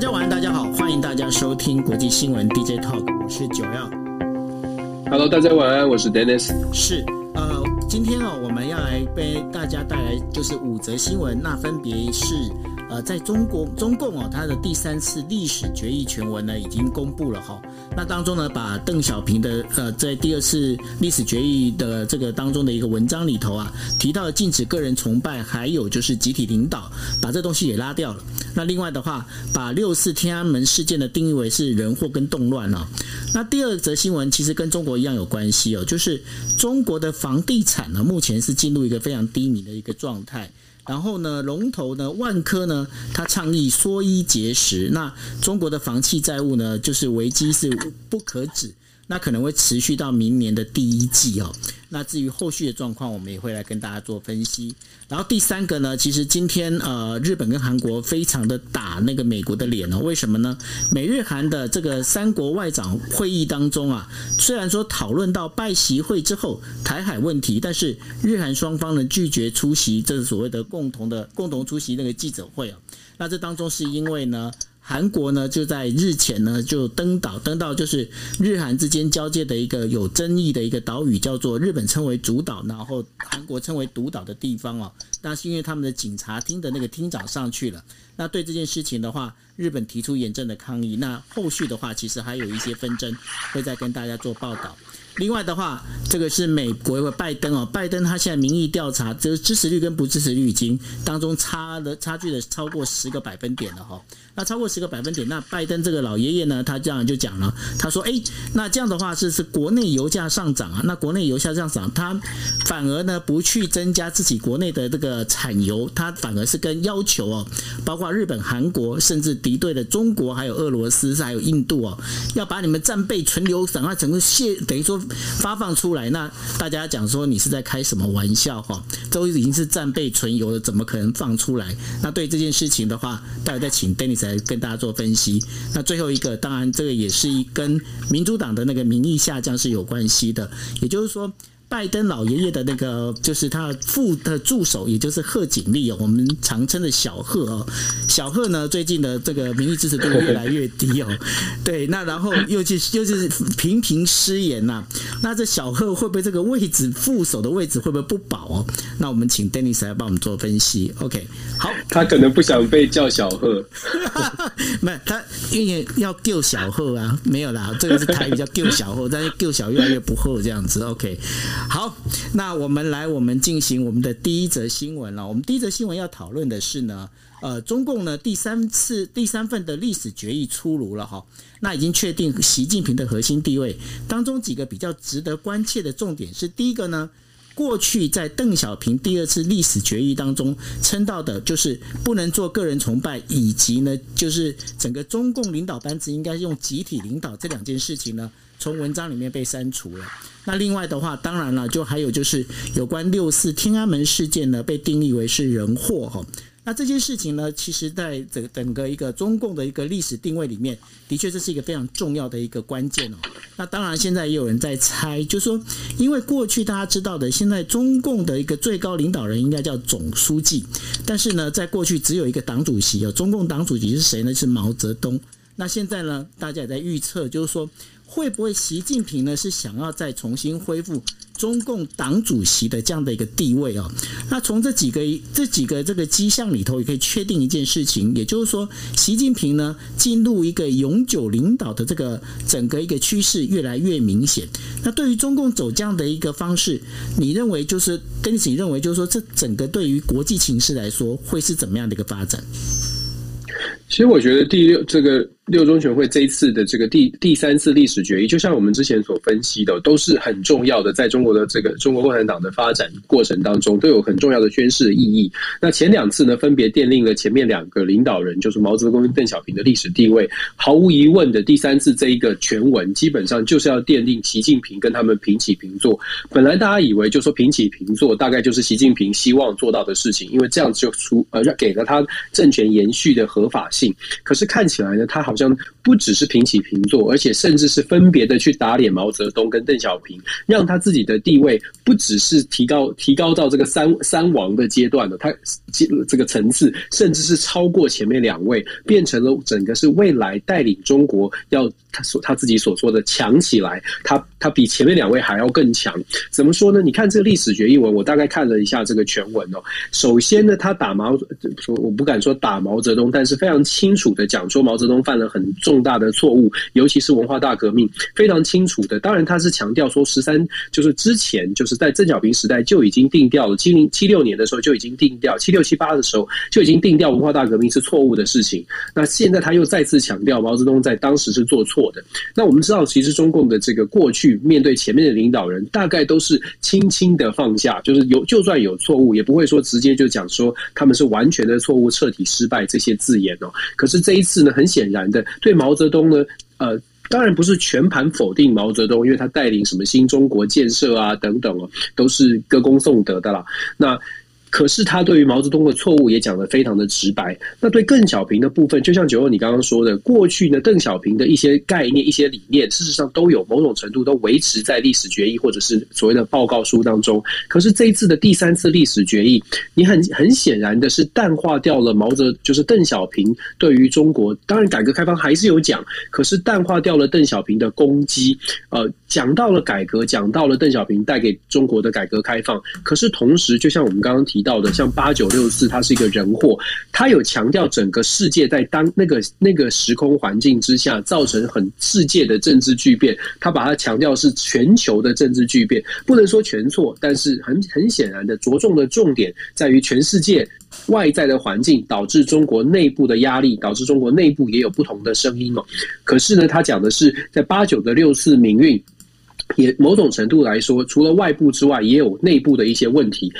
家晚安，大家好，欢迎大家收听国际新闻 DJ Talk，我是九曜。Hello，大家晚安，我是 Dennis。是，呃，今天哦，我们要来为大家带来就是五则新闻，那分别是。呃，在中国中共哦，它的第三次历史决议全文呢已经公布了哈。那当中呢，把邓小平的呃在第二次历史决议的这个当中的一个文章里头啊，提到了禁止个人崇拜，还有就是集体领导，把这东西也拉掉了。那另外的话，把六四天安门事件的定义为是人祸跟动乱了。那第二则新闻其实跟中国一样有关系哦，就是中国的房地产呢，目前是进入一个非常低迷的一个状态。然后呢，龙头呢，万科呢，它倡议缩衣节食。那中国的房企债务呢，就是危机是不可止。那可能会持续到明年的第一季哦。那至于后续的状况，我们也会来跟大家做分析。然后第三个呢，其实今天呃，日本跟韩国非常的打那个美国的脸哦。为什么呢？美日韩的这个三国外长会议当中啊，虽然说讨论到拜习会之后台海问题，但是日韩双方呢拒绝出席这所谓的共同的共同出席那个记者会啊。那这当中是因为呢。韩国呢，就在日前呢，就登岛登到就是日韩之间交界的一个有争议的一个岛屿，叫做日本称为主岛，然后韩国称为独岛的地方哦。那是因为他们的警察厅的那个厅长上去了，那对这件事情的话，日本提出严正的抗议。那后续的话，其实还有一些纷争，会再跟大家做报道。另外的话，这个是美国的拜登哦，拜登他现在民意调查，就是支持率跟不支持率已经当中差的差距的超过十个百分点了哈。那超过十个百分点，那拜登这个老爷爷呢，他这样就讲了，他说：“哎，那这样的话是是国内油价上涨啊，那国内油价上涨，他反而呢不去增加自己国内的这个产油，他反而是跟要求哦，包括日本、韩国，甚至敌对的中国，还有俄罗斯，还有印度哦，要把你们战备存油赶快整个卸，等于说。”发放出来，那大家讲说你是在开什么玩笑哈？都已经是战备存油了，怎么可能放出来？那对这件事情的话，待会再请 Dennis 来跟大家做分析。那最后一个，当然这个也是一跟民主党的那个民意下降是有关系的，也就是说。拜登老爷爷的那个就是他副的助手，也就是贺锦丽哦，我们常称的小贺哦。小贺呢，最近的这个民意支持度越来越低哦。对，那然后又去又是频频失言呐。那这小贺会不会这个位置副手的位置会不会不保哦？那我们请 Dennis 来帮我们做分析。OK，好，他可能不想被叫小贺，没有他因为要救小贺啊，没有啦，这个是台语叫救小贺，但是救小越来越不贺这样子。OK。好，那我们来，我们进行我们的第一则新闻了。我们第一则新闻要讨论的是呢，呃，中共呢第三次第三份的历史决议出炉了哈。那已经确定习近平的核心地位当中几个比较值得关切的重点是，第一个呢，过去在邓小平第二次历史决议当中称到的就是不能做个人崇拜，以及呢就是整个中共领导班子应该用集体领导这两件事情呢。从文章里面被删除了。那另外的话，当然了，就还有就是有关六四天安门事件呢，被定义为是人祸哈。那这件事情呢，其实在整整个一个中共的一个历史定位里面，的确这是一个非常重要的一个关键哦。那当然，现在也有人在猜，就是说，因为过去大家知道的，现在中共的一个最高领导人应该叫总书记，但是呢，在过去只有一个党主席哦，中共党主席是谁呢？是毛泽东。那现在呢，大家也在预测，就是说。会不会习近平呢是想要再重新恢复中共党主席的这样的一个地位哦？那从这几个这几个这个迹象里头，也可以确定一件事情，也就是说，习近平呢进入一个永久领导的这个整个一个趋势越来越明显。那对于中共走这样的一个方式，你认为就是跟你认为就是说，这整个对于国际情势来说会是怎么样的一个发展？其实我觉得第六这个。六中全会这一次的这个第第三次历史决议，就像我们之前所分析的，都是很重要的，在中国的这个中国共产党的发展过程当中，都有很重要的宣示的意义。那前两次呢，分别奠定了前面两个领导人，就是毛泽东跟邓小平的历史地位。毫无疑问的，第三次这一个全文，基本上就是要奠定习近平跟他们平起平坐。本来大家以为就说平起平坐，大概就是习近平希望做到的事情，因为这样子就出呃给了他政权延续的合法性。可是看起来呢，他好像。不只是平起平坐，而且甚至是分别的去打脸毛泽东跟邓小平，让他自己的地位不只是提高提高到这个三三王的阶段了，他这个层次甚至是超过前面两位，变成了整个是未来带领中国要他所他自己所说的强起来，他他比前面两位还要更强。怎么说呢？你看这个历史决议文，我大概看了一下这个全文哦。首先呢，他打毛说我不敢说打毛泽东，但是非常清楚的讲说毛泽东犯了很重重大的错误，尤其是文化大革命，非常清楚的。当然他是强调说十三就是之前就是在邓小平时代就已经定调了，七零七六年的时候就已经定调，七六七八的时候就已经定调文化大革命是错误的事情。那现在他又再次强调毛泽东在当时是做错的。那我们知道，其实中共的这个过去面对前面的领导人，大概都是轻轻的放下，就是有就算有错误，也不会说直接就讲说他们是完全的错误、彻底失败这些字眼哦。可是这一次呢，很显然的，对毛泽东呢，呃，当然不是全盘否定毛泽东，因为他带领什么新中国建设啊等等啊，都是歌功颂德的啦。那可是他对于毛泽东的错误也讲得非常的直白。那对邓小平的部分，就像九欧你刚刚说的，过去呢，邓小平的一些概念、一些理念，事实上都有某种程度都维持在历史决议或者是所谓的报告书当中。可是这一次的第三次历史决议，你很很显然的是淡化掉了毛泽，就是邓小平对于中国，当然改革开放还是有讲，可是淡化掉了邓小平的攻击，呃。讲到了改革，讲到了邓小平带给中国的改革开放，可是同时，就像我们刚刚提到的，像八九六四，它是一个人祸，它有强调整个世界在当那个那个时空环境之下造成很世界的政治巨变，它把它强调是全球的政治巨变，不能说全错，但是很很显然的着重的重点在于全世界外在的环境导致中国内部的压力，导致中国内部也有不同的声音哦。可是呢，他讲的是在八九的六四民运。也某种程度来说，除了外部之外，也有内部的一些问题。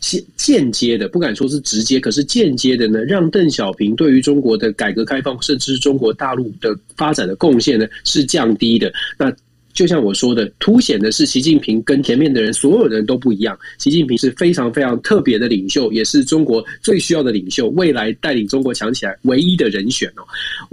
间间接的，不敢说是直接，可是间接的呢，让邓小平对于中国的改革开放，甚至是中国大陆的发展的贡献呢，是降低的。那。就像我说的，凸显的是习近平跟前面的人所有人都不一样。习近平是非常非常特别的领袖，也是中国最需要的领袖，未来带领中国强起来唯一的人选哦。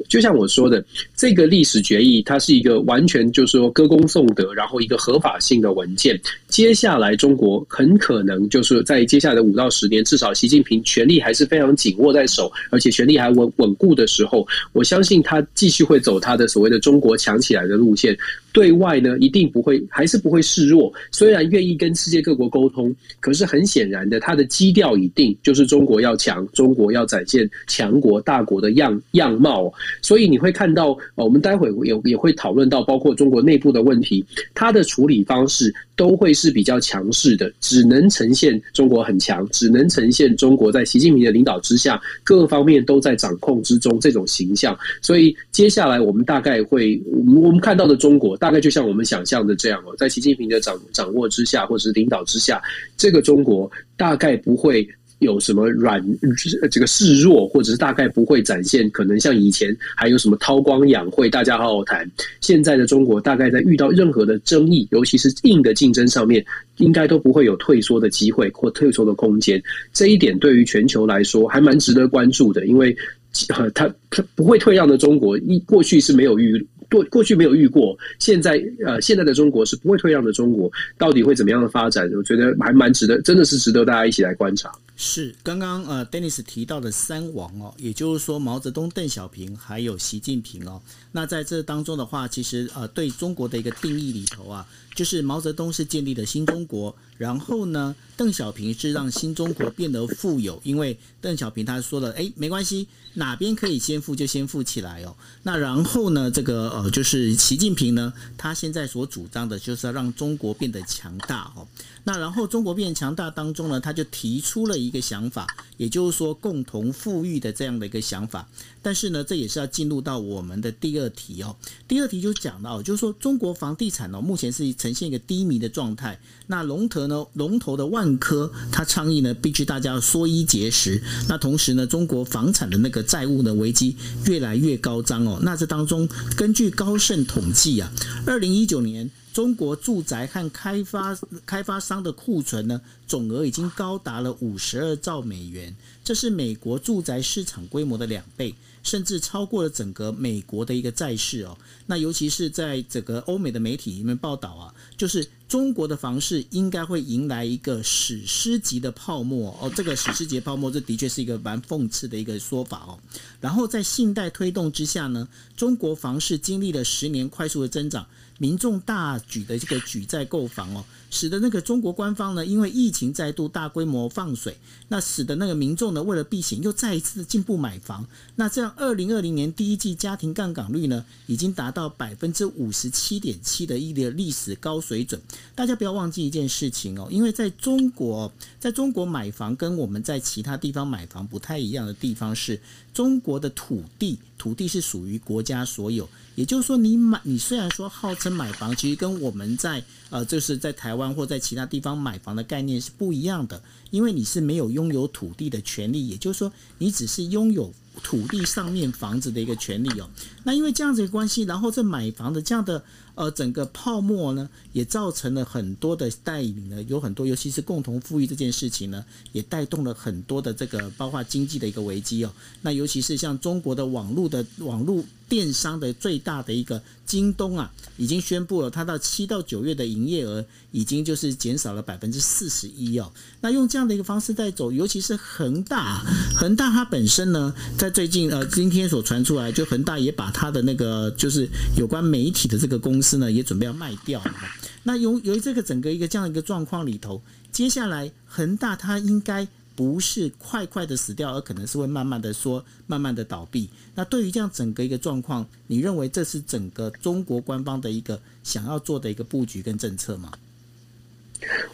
就像我说的，这个历史决议它是一个完全就是说歌功颂德，然后一个合法性的文件。接下来中国很可能就是在接下来的五到十年，至少习近平权力还是非常紧握在手，而且权力还稳稳固的时候，我相信他继续会走他的所谓的中国强起来的路线。对外呢，一定不会，还是不会示弱。虽然愿意跟世界各国沟通，可是很显然的，它的基调已定，就是中国要强，中国要展现强国大国的样样貌。所以你会看到，呃我们待会有也会讨论到，包括中国内部的问题，它的处理方式都会是比较强势的，只能呈现中国很强，只能呈现中国在习近平的领导之下，各方面都在掌控之中这种形象。所以接下来我们大概会，我们看到的中国大。概就像我们想象的这样哦，在习近平的掌掌握之下，或者是领导之下，这个中国大概不会有什么软这个示弱，或者是大概不会展现可能像以前还有什么韬光养晦，大家好好谈。现在的中国大概在遇到任何的争议，尤其是硬的竞争上面，应该都不会有退缩的机会或退缩的空间。这一点对于全球来说还蛮值得关注的，因为呃，他他不会退让的中国，一过去是没有遇。过过去没有遇过，现在呃，现在的中国是不会退让的。中国到底会怎么样的发展？我觉得还蛮值得，真的是值得大家一起来观察。是刚刚呃，Dennis 提到的三王哦，也就是说毛泽东、邓小平还有习近平哦。那在这当中的话，其实呃，对中国的一个定义里头啊，就是毛泽东是建立了新中国，然后呢，邓小平是让新中国变得富有，因为邓小平他说了，哎，没关系，哪边可以先富就先富起来哦。那然后呢，这个呃，就是习近平呢，他现在所主张的就是要让中国变得强大哦。那然后中国变强大当中呢，他就提出了一个想法，也就是说共同富裕的这样的一个想法。但是呢，这也是要进入到我们的第二题哦。第二题就讲到，就是说中国房地产呢，目前是呈现一个低迷的状态。那龙头呢，龙头的万科，它倡议呢，必须大家要缩衣节食。那同时呢，中国房产的那个债务呢危机越来越高涨哦。那这当中，根据高盛统计啊，二零一九年。中国住宅和开发开发商的库存呢，总额已经高达了五十二兆美元，这是美国住宅市场规模的两倍，甚至超过了整个美国的一个债市哦。那尤其是在整个欧美的媒体里面报道啊，就是。中国的房市应该会迎来一个史诗级的泡沫哦，这个史诗级泡沫，这的确是一个蛮讽刺的一个说法哦。然后在信贷推动之下呢，中国房市经历了十年快速的增长。民众大举的这个举债购房哦，使得那个中国官方呢，因为疫情再度大规模放水，那使得那个民众呢，为了避险又再一次的进步买房。那这样，二零二零年第一季家庭杠杆率呢，已经达到百分之五十七点七的一个历史高水准。大家不要忘记一件事情哦，因为在中国，在中国买房跟我们在其他地方买房不太一样的地方是，中国的土地，土地是属于国家所有。也就是说，你买你虽然说号称买房，其实跟我们在呃，就是在台湾或在其他地方买房的概念是不一样的，因为你是没有拥有土地的权利，也就是说，你只是拥有土地上面房子的一个权利哦。那因为这样子的关系，然后这买房的这样的。呃，整个泡沫呢，也造成了很多的带领呢，有很多，尤其是共同富裕这件事情呢，也带动了很多的这个包括经济的一个危机哦。那尤其是像中国的网络的网络电商的最大的一个京东啊，已经宣布了，它到七到九月的营业额已经就是减少了百分之四十一哦。那用这样的一个方式在走，尤其是恒大，恒大它本身呢，在最近呃今天所传出来，就恒大也把它的那个就是有关媒体的这个公司。呢，也准备要卖掉了。那由由于这个整个一个这样一个状况里头，接下来恒大它应该不是快快的死掉，而可能是会慢慢的说，慢慢的倒闭。那对于这样整个一个状况，你认为这是整个中国官方的一个想要做的一个布局跟政策吗？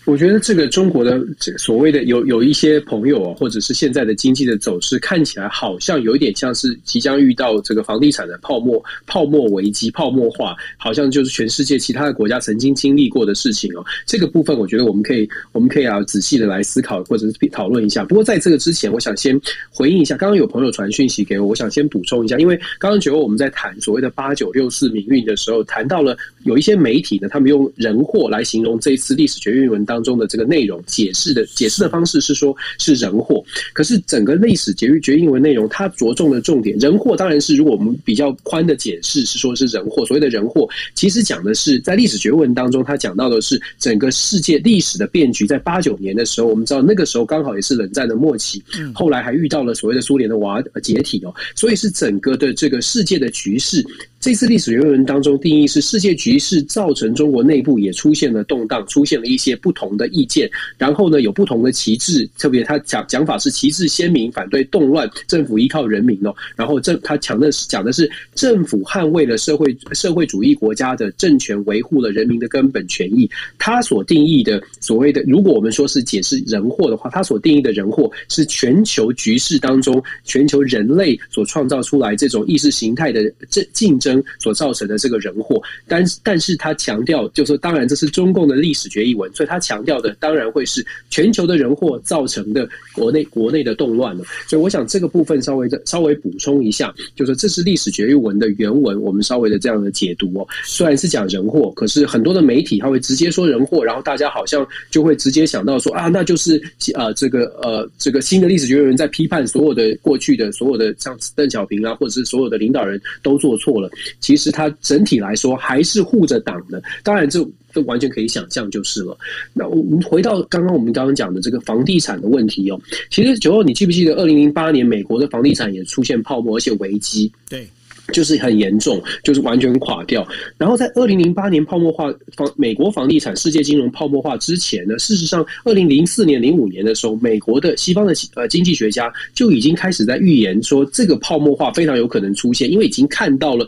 我觉得这个中国的所谓的有有一些朋友啊，或者是现在的经济的走势，看起来好像有一点像是即将遇到这个房地产的泡沫、泡沫危机、泡沫化，好像就是全世界其他的国家曾经经历过的事情哦。这个部分，我觉得我们可以我们可以啊仔细的来思考或者是讨论一下。不过在这个之前，我想先回应一下，刚刚有朋友传讯息给我，我想先补充一下，因为刚刚觉得我们在谈所谓的八九六四民运的时候，谈到了有一些媒体呢，他们用人祸来形容这一次历史决议文当中的这个内容，解释的解释的方式是说，是人祸。可是整个历史决议决议文内容，它着重的重点，人祸当然是如果我们比较宽的解释是说是人祸。所谓的人祸，其实讲的是在历史决议文当中，它讲到的是整个世界历史的变局。在八九年的时候，我们知道那个时候刚好也是冷战的末期，后来还遇到了所谓的苏联的瓦解体哦，所以是整个的这个世界的局势。这次历史原文当中定义是世界局势造成中国内部也出现了动荡，出现了一些不同的意见，然后呢有不同的旗帜，特别他讲讲法是旗帜鲜明，反对动乱，政府依靠人民哦，然后政他讲的是讲的是政府捍卫了社会社会主义国家的政权，维护了人民的根本权益。他所定义的所谓的，如果我们说是解释人祸的话，他所定义的人祸是全球局势当中全球人类所创造出来这种意识形态的这竞争。所造成的这个人祸，但但是他强调，就是说当然这是中共的历史决议文，所以他强调的当然会是全球的人祸造成的国内国内的动乱了。所以我想这个部分稍微的稍微补充一下，就是这是历史决议文的原文，我们稍微的这样的解读哦。虽然是讲人祸，可是很多的媒体他会直接说人祸，然后大家好像就会直接想到说啊，那就是呃这个呃这个新的历史决议文在批判所有的过去的所有的像邓小平啊，或者是所有的领导人都做错了。其实它整体来说还是护着党的，当然这这完全可以想象就是了。那我们回到刚刚我们刚刚讲的这个房地产的问题哦，其实九号你记不记得二零零八年美国的房地产也出现泡沫，而且危机？对。就是很严重，就是完全垮掉。然后在二零零八年泡沫化房美国房地产世界金融泡沫化之前呢，事实上二零零四年零五年的时候，美国的西方的呃经济学家就已经开始在预言说，这个泡沫化非常有可能出现，因为已经看到了。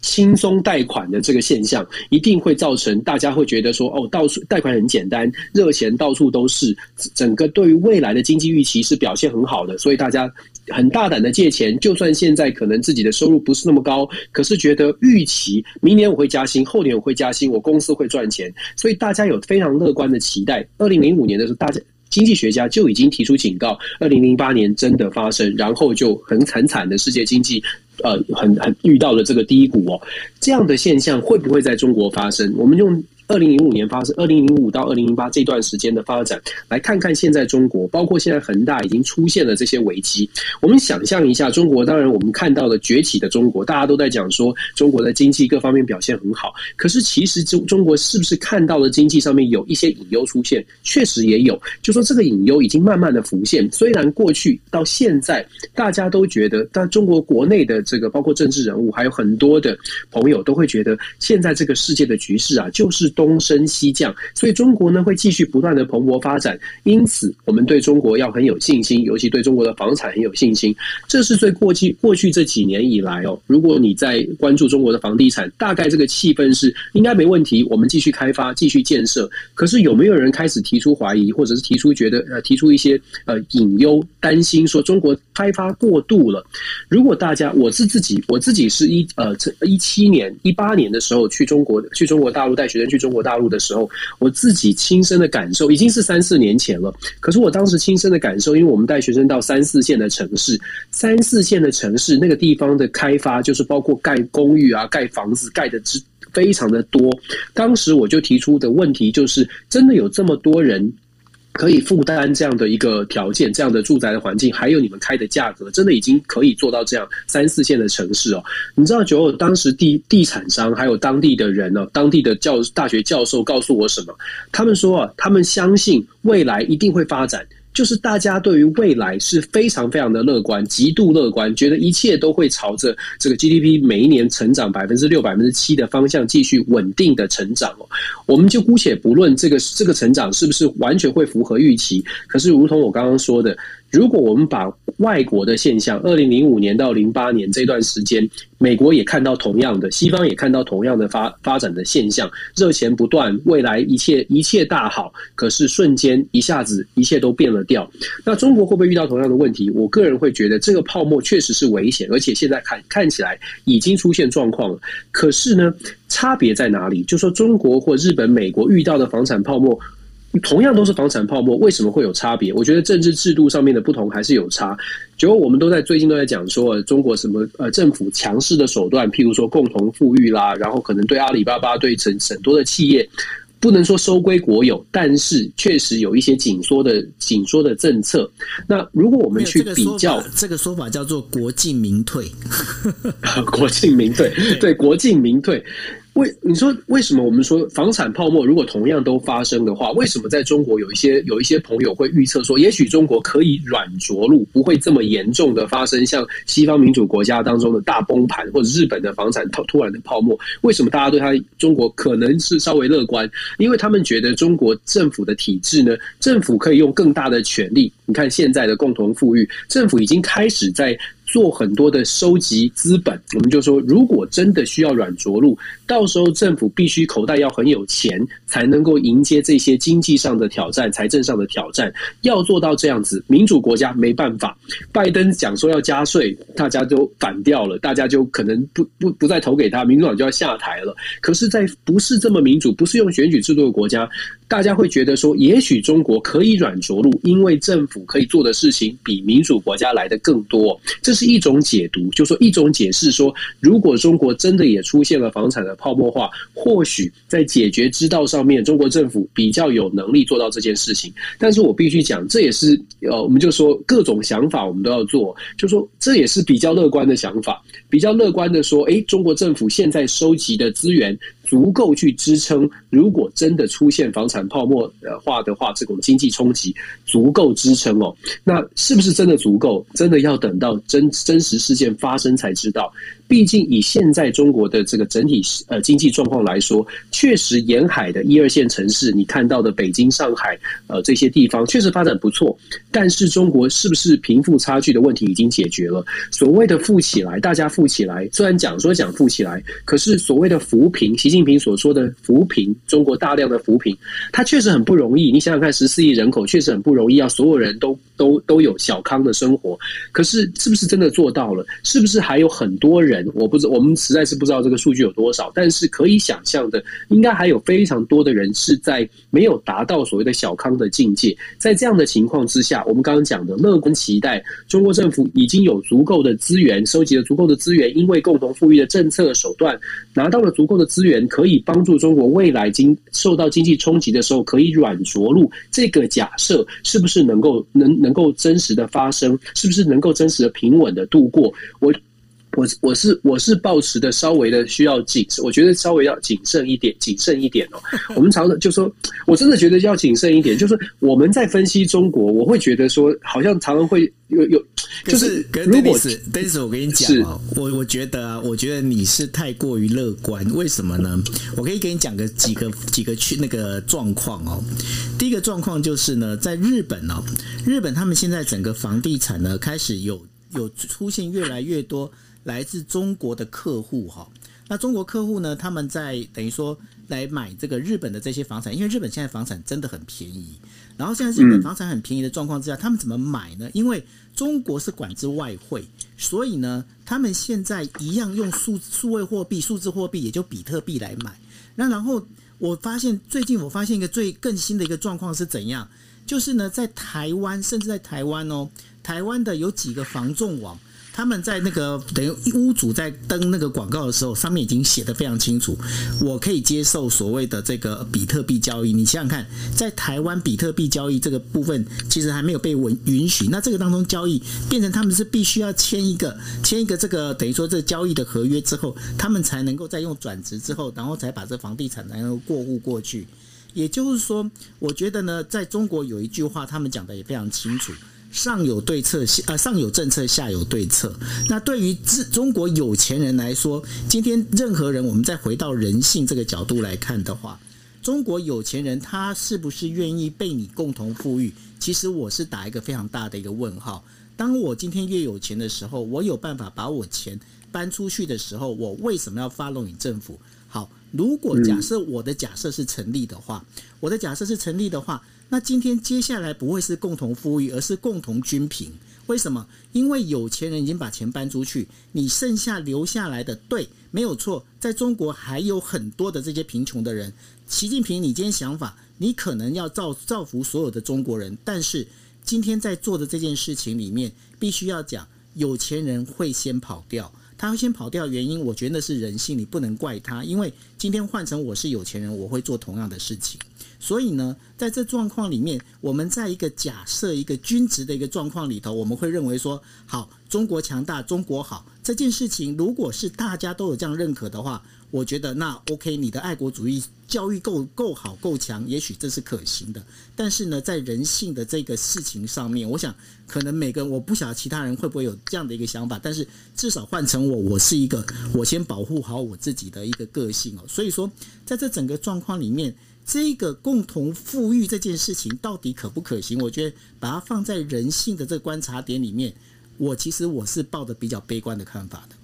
轻松贷款的这个现象，一定会造成大家会觉得说，哦，到处贷款很简单，热钱到处都是，整个对于未来的经济预期是表现很好的，所以大家很大胆的借钱，就算现在可能自己的收入不是那么高，可是觉得预期明年我会加薪，后年我会加薪，我公司会赚钱，所以大家有非常乐观的期待。二零零五年的时候，大家。经济学家就已经提出警告，二零零八年真的发生，然后就很惨惨的世界经济，呃，很很遇到了这个低谷哦。这样的现象会不会在中国发生？我们用二零零五年发生，二零零五到二零零八这段时间的发展，来看看现在中国，包括现在恒大已经出现了这些危机。我们想象一下，中国当然我们看到了崛起的中国，大家都在讲说中国的经济各方面表现很好。可是其实中中国是不是看到了经济上面有一些隐忧出现？确实也有，就说这个隐忧已经慢慢的浮现。虽然过去到现在，大家都觉得，但中国国内的这个包括政治人物，还有很多的朋友都会觉得，现在这个世界的局势啊，就是东升西降，所以中国呢会继续不断的蓬勃发展。因此，我们对中国要很有信心，尤其对中国的房产很有信心。这是最过去过去这几年以来哦，如果你在关注中国的房地产，大概这个气氛是应该没问题，我们继续开发，继续建设。可是有没有人开始提出怀疑，或者是提出觉得呃提出一些呃隐忧、担心，说中国开发过度了？如果大家，我是自己，我自己是一呃一七年、一八年的时候去中国去中国大陆带学生去中中国大陆的时候，我自己亲身的感受已经是三四年前了。可是我当时亲身的感受，因为我们带学生到三四线的城市，三四线的城市那个地方的开发，就是包括盖公寓啊、盖房子盖的之非常的多。当时我就提出的问题就是，真的有这么多人？可以负担这样的一个条件，这样的住宅的环境，还有你们开的价格，真的已经可以做到这样三四线的城市哦。你知道，就当时地地产商还有当地的人呢，当地的教大学教授告诉我什么？他们说啊，他们相信未来一定会发展。就是大家对于未来是非常非常的乐观，极度乐观，觉得一切都会朝着这个 GDP 每一年成长百分之六、百分之七的方向继续稳定的成长哦。我们就姑且不论这个这个成长是不是完全会符合预期，可是如同我刚刚说的。如果我们把外国的现象，二零零五年到零八年这段时间，美国也看到同样的，西方也看到同样的发发展的现象，热钱不断，未来一切一切大好，可是瞬间一下子一切都变了调。那中国会不会遇到同样的问题？我个人会觉得这个泡沫确实是危险，而且现在看看起来已经出现状况了。可是呢，差别在哪里？就说中国或日本、美国遇到的房产泡沫。同样都是房产泡沫，为什么会有差别？我觉得政治制度上面的不同还是有差。就我们都在最近都在讲说，中国什么呃政府强势的手段，譬如说共同富裕啦，然后可能对阿里巴巴、对很很多的企业，不能说收归国有，但是确实有一些紧缩的紧缩的政策。那如果我们去比较，这个说法，这个说法叫做国进民退，国进民退，对，国进民退。为你说为什么我们说房产泡沫如果同样都发生的话，为什么在中国有一些有一些朋友会预测说，也许中国可以软着陆，不会这么严重的发生像西方民主国家当中的大崩盘，或者日本的房产突突然的泡沫？为什么大家对他中国可能是稍微乐观？因为他们觉得中国政府的体制呢，政府可以用更大的权力。你看现在的共同富裕，政府已经开始在。做很多的收集资本，我们就说，如果真的需要软着陆，到时候政府必须口袋要很有钱，才能够迎接这些经济上的挑战、财政上的挑战。要做到这样子，民主国家没办法。拜登讲说要加税，大家就反掉了，大家就可能不不不再投给他，民主党就要下台了。可是，在不是这么民主、不是用选举制度的国家，大家会觉得说，也许中国可以软着陆，因为政府可以做的事情比民主国家来得更多。这是一种解读，就说一种解释说，如果中国真的也出现了房产的泡沫化，或许在解决之道上面，中国政府比较有能力做到这件事情。但是我必须讲，这也是呃，我们就说各种想法我们都要做，就说这也是比较乐观的想法，比较乐观的说，诶，中国政府现在收集的资源。足够去支撑，如果真的出现房产泡沫的话的话，这种经济冲击足够支撑哦。那是不是真的足够？真的要等到真真实事件发生才知道。毕竟以现在中国的这个整体呃经济状况来说，确实沿海的一二线城市，你看到的北京、上海呃这些地方确实发展不错。但是中国是不是贫富差距的问题已经解决了？所谓的富起来，大家富起来，虽然讲说讲富起来，可是所谓的扶贫，习近平所说的扶贫，中国大量的扶贫，它确实很不容易。你想想看，十四亿人口确实很不容易，要所有人都都都有小康的生活。可是是不是真的做到了？是不是还有很多人？我不知，我们实在是不知道这个数据有多少，但是可以想象的，应该还有非常多的人是在没有达到所谓的小康的境界。在这样的情况之下，我们刚刚讲的乐观期待，中国政府已经有足够的资源，收集了足够的资源，因为共同富裕的政策手段，拿到了足够的资源，可以帮助中国未来经受到经济冲击的时候可以软着陆，这个假设是不是能够能能够真实的发生？是不是能够真实的平稳的度过？我。我我是我是抱持的稍微的需要谨慎，我觉得稍微要谨慎一点，谨慎一点哦。我们常常就说，我真的觉得要谨慎一点。就是我们在分析中国，我会觉得说，好像常常会有有，就是如果是，但是我跟你讲哦，我我觉得啊，我觉得你是太过于乐观。为什么呢？我可以给你讲个几个几个去那个状况哦。第一个状况就是呢，在日本哦，日本他们现在整个房地产呢，开始有有出现越来越多。来自中国的客户哈，那中国客户呢？他们在等于说来买这个日本的这些房产，因为日本现在房产真的很便宜。然后现在日本房产很便宜的状况之下，他们怎么买呢？因为中国是管制外汇，所以呢，他们现在一样用数数位货币、数字货币，也就比特币来买。那然后我发现最近我发现一个最更新的一个状况是怎样？就是呢，在台湾，甚至在台湾哦，台湾的有几个房仲网。他们在那个等于屋主在登那个广告的时候，上面已经写得非常清楚，我可以接受所谓的这个比特币交易。你想想看，在台湾比特币交易这个部分其实还没有被允允许，那这个当中交易变成他们是必须要签一个签一个这个等于说这交易的合约之后，他们才能够再用转职之后，然后才把这房地产能够过户过去。也就是说，我觉得呢，在中国有一句话，他们讲的也非常清楚。上有对策，下呃上有政策，下有对策。那对于自中国有钱人来说，今天任何人，我们再回到人性这个角度来看的话，中国有钱人他是不是愿意被你共同富裕？其实我是打一个非常大的一个问号。当我今天越有钱的时候，我有办法把我钱搬出去的时候，我为什么要 follow 你政府？好，如果假设我的假设是成立的话，我的假设是成立的话。那今天接下来不会是共同富裕，而是共同均贫。为什么？因为有钱人已经把钱搬出去，你剩下留下来的，对，没有错。在中国还有很多的这些贫穷的人。习近平，你今天想法，你可能要造造福所有的中国人，但是今天在做的这件事情里面，必须要讲，有钱人会先跑掉。他会先跑掉，原因我觉得是人性，你不能怪他，因为今天换成我是有钱人，我会做同样的事情。所以呢，在这状况里面，我们在一个假设一个均值的一个状况里头，我们会认为说，好，中国强大，中国好这件事情，如果是大家都有这样认可的话，我觉得那 OK，你的爱国主义教育够够好够强，也许这是可行的。但是呢，在人性的这个事情上面，我想可能每个人我不晓得其他人会不会有这样的一个想法，但是至少换成我，我是一个我先保护好我自己的一个个性哦。所以说，在这整个状况里面。这个共同富裕这件事情到底可不可行？我觉得把它放在人性的这个观察点里面，我其实我是抱着比较悲观的看法的。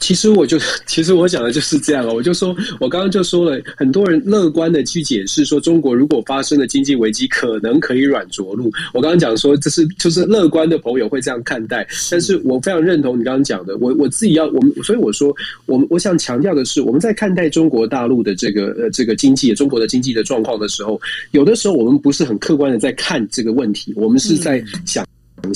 其实我就，其实我讲的就是这样了。我就说，我刚刚就说了，很多人乐观的去解释说，中国如果发生了经济危机，可能可以软着陆。我刚刚讲说，这是就是乐观的朋友会这样看待。但是我非常认同你刚刚讲的，我我自己要我们，所以我说，我们我想强调的是，我们在看待中国大陆的这个呃这个经济，中国的经济的状况的时候，有的时候我们不是很客观的在看这个问题，我们是在想。嗯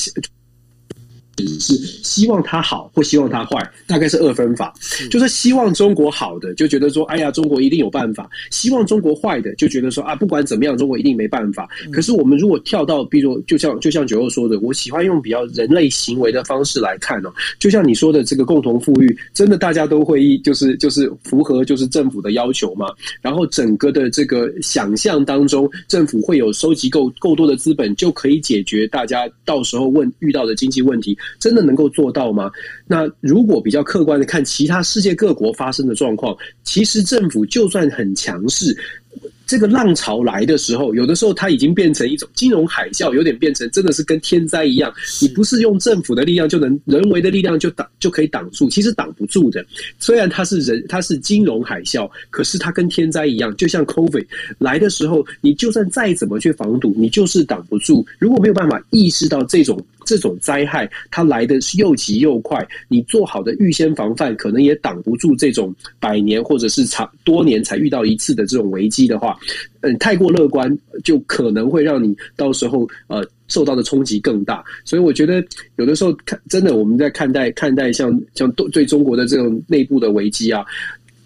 是希望他好或希望他坏，大概是二分法。就是希望中国好的，就觉得说，哎呀，中国一定有办法；希望中国坏的，就觉得说，啊，不管怎么样，中国一定没办法。可是我们如果跳到，比如就像就像九欧说的，我喜欢用比较人类行为的方式来看哦。就像你说的，这个共同富裕，真的大家都会就是就是符合就是政府的要求嘛？然后整个的这个想象当中，政府会有收集够够多的资本，就可以解决大家到时候问遇到的经济问题。真的能够做到吗？那如果比较客观的看其他世界各国发生的状况，其实政府就算很强势。这个浪潮来的时候，有的时候它已经变成一种金融海啸，有点变成真的是跟天灾一样。你不是用政府的力量就能人为的力量就挡就可以挡住，其实挡不住的。虽然它是人，它是金融海啸，可是它跟天灾一样，就像 COVID 来的时候，你就算再怎么去防堵，你就是挡不住。如果没有办法意识到这种这种灾害它来的是又急又快，你做好的预先防范，可能也挡不住这种百年或者是长多年才遇到一次的这种危机的话。嗯，太过乐观就可能会让你到时候呃受到的冲击更大，所以我觉得有的时候看真的我们在看待看待像像对中国的这种内部的危机啊，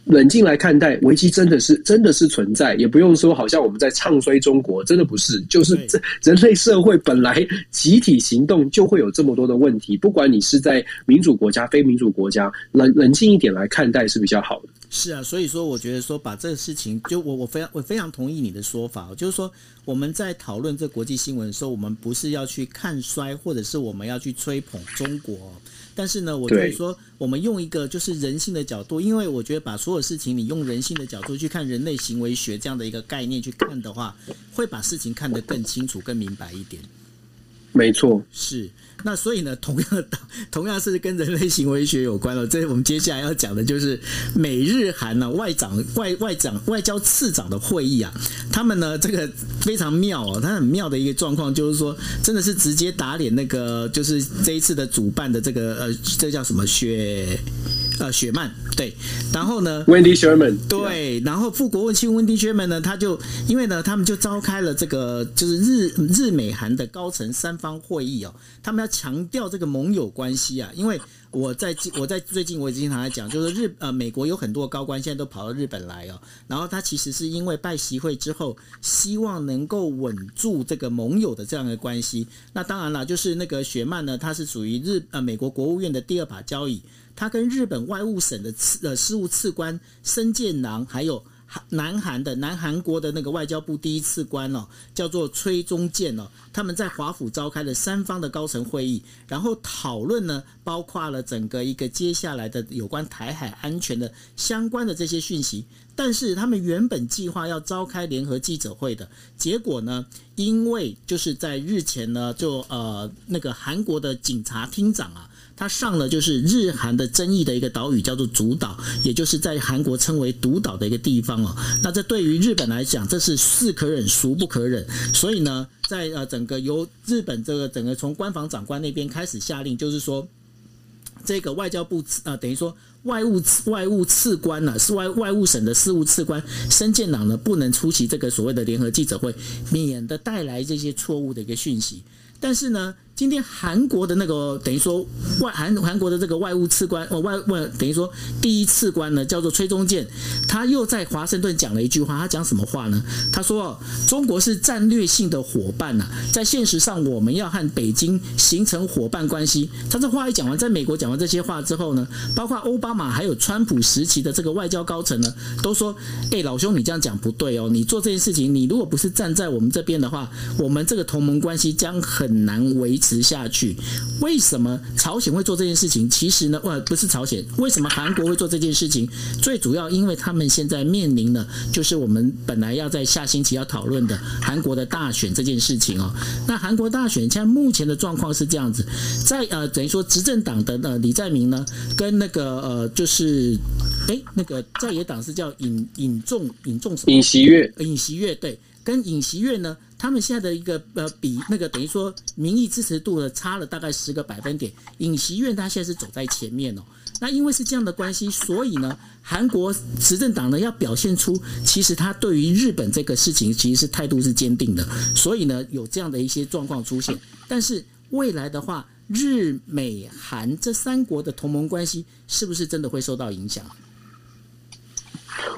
冷静来看待，危机真的是真的是存在，也不用说好像我们在唱衰中国，真的不是，就是这人类社会本来集体行动就会有这么多的问题，不管你是在民主国家、非民主国家，冷冷静一点来看待是比较好的。是啊，所以说我觉得说把这个事情，就我我非常我非常同意你的说法，就是说我们在讨论这国际新闻的时候，我们不是要去看衰，或者是我们要去吹捧中国。但是呢，我觉得说，我们用一个就是人性的角度，因为我觉得把所有事情你用人性的角度去看人类行为学这样的一个概念去看的话，会把事情看得更清楚、更明白一点。没错，是。那所以呢，同样的，同样是跟人类行为学有关了。这我们接下来要讲的就是美日韩呢外长外外长外交次长的会议啊，他们呢这个非常妙哦，他很妙的一个状况就是说，真的是直接打脸那个就是这一次的主办的这个呃，这叫什么雪呃雪曼对，然后呢，Wendy Sherman 对，然后副国务卿 Wendy Sherman 呢，他就因为呢，他们就召开了这个就是日日美韩的高层三方会议哦，他们要。强调这个盟友关系啊，因为我在我在最近我也经常在讲，就是日呃美国有很多高官现在都跑到日本来哦，然后他其实是因为拜习会之后，希望能够稳住这个盟友的这样的关系。那当然了，就是那个雪曼呢，他是属于日呃美国国务院的第二把交椅，他跟日本外务省的次呃事务次官森健郎还有。南韩的南韩国的那个外交部第一次官哦，叫做崔中建哦，他们在华府召开了三方的高层会议，然后讨论呢，包括了整个一个接下来的有关台海安全的相关的这些讯息。但是他们原本计划要召开联合记者会的结果呢，因为就是在日前呢，就呃那个韩国的警察厅长啊。他上了就是日韩的争议的一个岛屿，叫做竹岛，也就是在韩国称为独岛的一个地方哦。那这对于日本来讲，这是是可忍孰不可忍。所以呢，在呃整个由日本这个整个从官房长官那边开始下令，就是说这个外交部呃等于说外务外务次官呢，是外外务省的事务次官森健郎呢，不能出席这个所谓的联合记者会，免得带来这些错误的一个讯息。但是呢，今天韩国的那个等于说外韩韩国的这个外务次官哦外外等于说第一次官呢叫做崔中建，他又在华盛顿讲了一句话，他讲什么话呢？他说中国是战略性的伙伴呐、啊，在现实上我们要和北京形成伙伴关系。他这话一讲完，在美国讲完这些话之后呢，包括奥巴马还有川普时期的这个外交高层呢，都说：哎，老兄，你这样讲不对哦，你做这件事情，你如果不是站在我们这边的话，我们这个同盟关系将很难维持。持下去，为什么朝鲜会做这件事情？其实呢，呃，不是朝鲜，为什么韩国会做这件事情？最主要，因为他们现在面临的，就是我们本来要在下星期要讨论的韩国的大选这件事情哦。那韩国大选现在目前的状况是这样子，在呃，等于说执政党的呃李在明呢，跟那个呃，就是哎，那个在野党是叫尹尹仲尹仲什么？尹锡月，尹锡月对，跟尹锡月呢？他们现在的一个呃比那个等于说民意支持度呢差了大概十个百分点，尹锡悦他现在是走在前面哦。那因为是这样的关系，所以呢，韩国执政党呢要表现出其实他对于日本这个事情其实是态度是坚定的，所以呢有这样的一些状况出现。但是未来的话，日美韩这三国的同盟关系是不是真的会受到影响？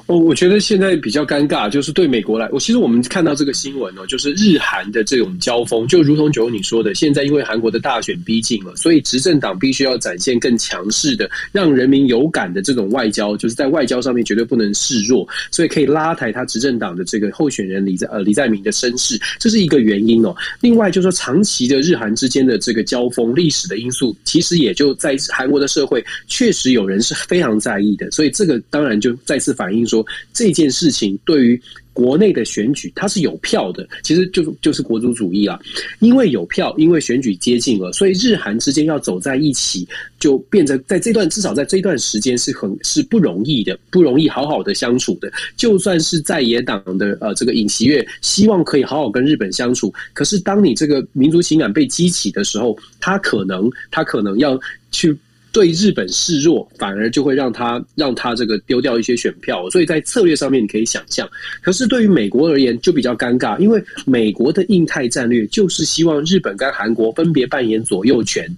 我我觉得现在比较尴尬，就是对美国来，我其实我们看到这个新闻哦，就是日韩的这种交锋，就如同九你说的，现在因为韩国的大选逼近了，所以执政党必须要展现更强势的，让人民有感的这种外交，就是在外交上面绝对不能示弱，所以可以拉抬他执政党的这个候选人李在呃李在明的声势，这是一个原因哦。另外就是说，长期的日韩之间的这个交锋，历史的因素，其实也就在韩国的社会确实有人是非常在意的，所以这个当然就再次反反映说。这件事情对于国内的选举，它是有票的，其实就就是国族主义啊。因为有票，因为选举接近了，所以日韩之间要走在一起，就变成在这段至少在这段时间是很是不容易的，不容易好好的相处的。就算是在野党的呃这个尹锡悦希望可以好好跟日本相处，可是当你这个民族情感被激起的时候，他可能他可能要去。对日本示弱，反而就会让他让他这个丢掉一些选票，所以在策略上面你可以想象。可是对于美国而言就比较尴尬，因为美国的印太战略就是希望日本跟韩国分别扮演左右权，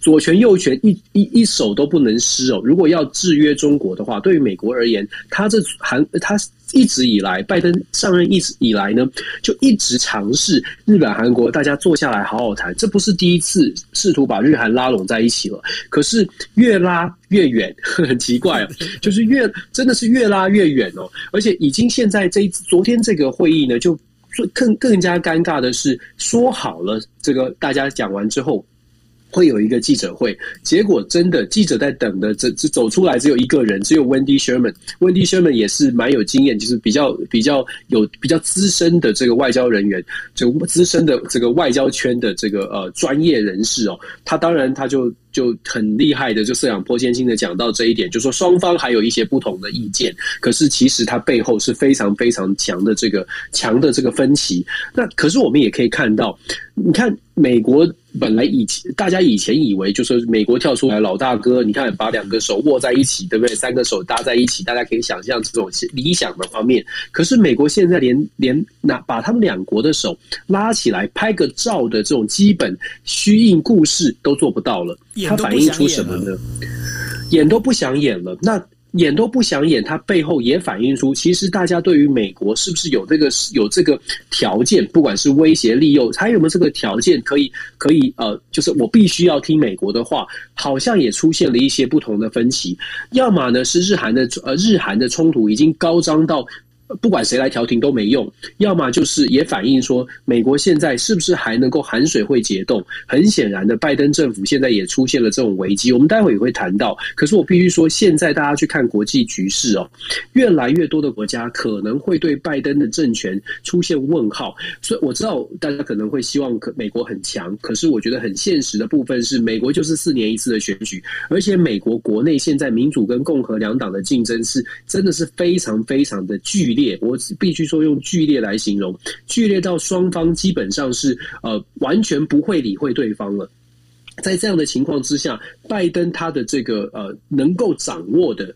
左权右权一一一手都不能失哦。如果要制约中国的话，对于美国而言，他这韩他一直以来，拜登上任一直以来呢，就一直尝试日本韩国大家坐下来好好谈，这不是第一次试图把日韩拉拢在一起了。可是越拉越远，很奇怪哦，就是越真的是越拉越远哦。而且已经现在这昨天这个会议呢，就更更加尴尬的是，说好了这个大家讲完之后。会有一个记者会，结果真的记者在等的，这这走出来只有一个人，只有 Wendy Sherman。Wendy Sherman 也是蛮有经验，就是比较比较有比较资深的这个外交人员，就资深的这个外交圈的这个呃专业人士哦。他当然他就就很厉害的，就色仰坡先生的讲到这一点，就说双方还有一些不同的意见，可是其实它背后是非常非常强的这个强的这个分歧。那可是我们也可以看到，你看美国。本来以前大家以前以为就是美国跳出来老大哥，你看把两个手握在一起，对不对？三个手搭在一起，大家可以想象这种理想的画面。可是美国现在连连那把他们两国的手拉起来拍个照的这种基本虚应故事都做不到了，它反映出什么呢？演都不想演了。那。演都不想演，它背后也反映出，其实大家对于美国是不是有这个有这个条件，不管是威胁利诱，还有没有这个条件可以可以呃，就是我必须要听美国的话，好像也出现了一些不同的分歧。要么呢是日韩的呃日韩的冲突已经高涨到。不管谁来调停都没用，要么就是也反映说，美国现在是不是还能够含水会解冻？很显然的，拜登政府现在也出现了这种危机。我们待会也会谈到。可是我必须说，现在大家去看国际局势哦，越来越多的国家可能会对拜登的政权出现问号。所以我知道大家可能会希望可美国很强，可是我觉得很现实的部分是，美国就是四年一次的选举，而且美国国内现在民主跟共和两党的竞争是真的是非常非常的剧烈。我必须说用剧烈来形容，剧烈到双方基本上是呃完全不会理会对方了。在这样的情况之下，拜登他的这个呃能够掌握的。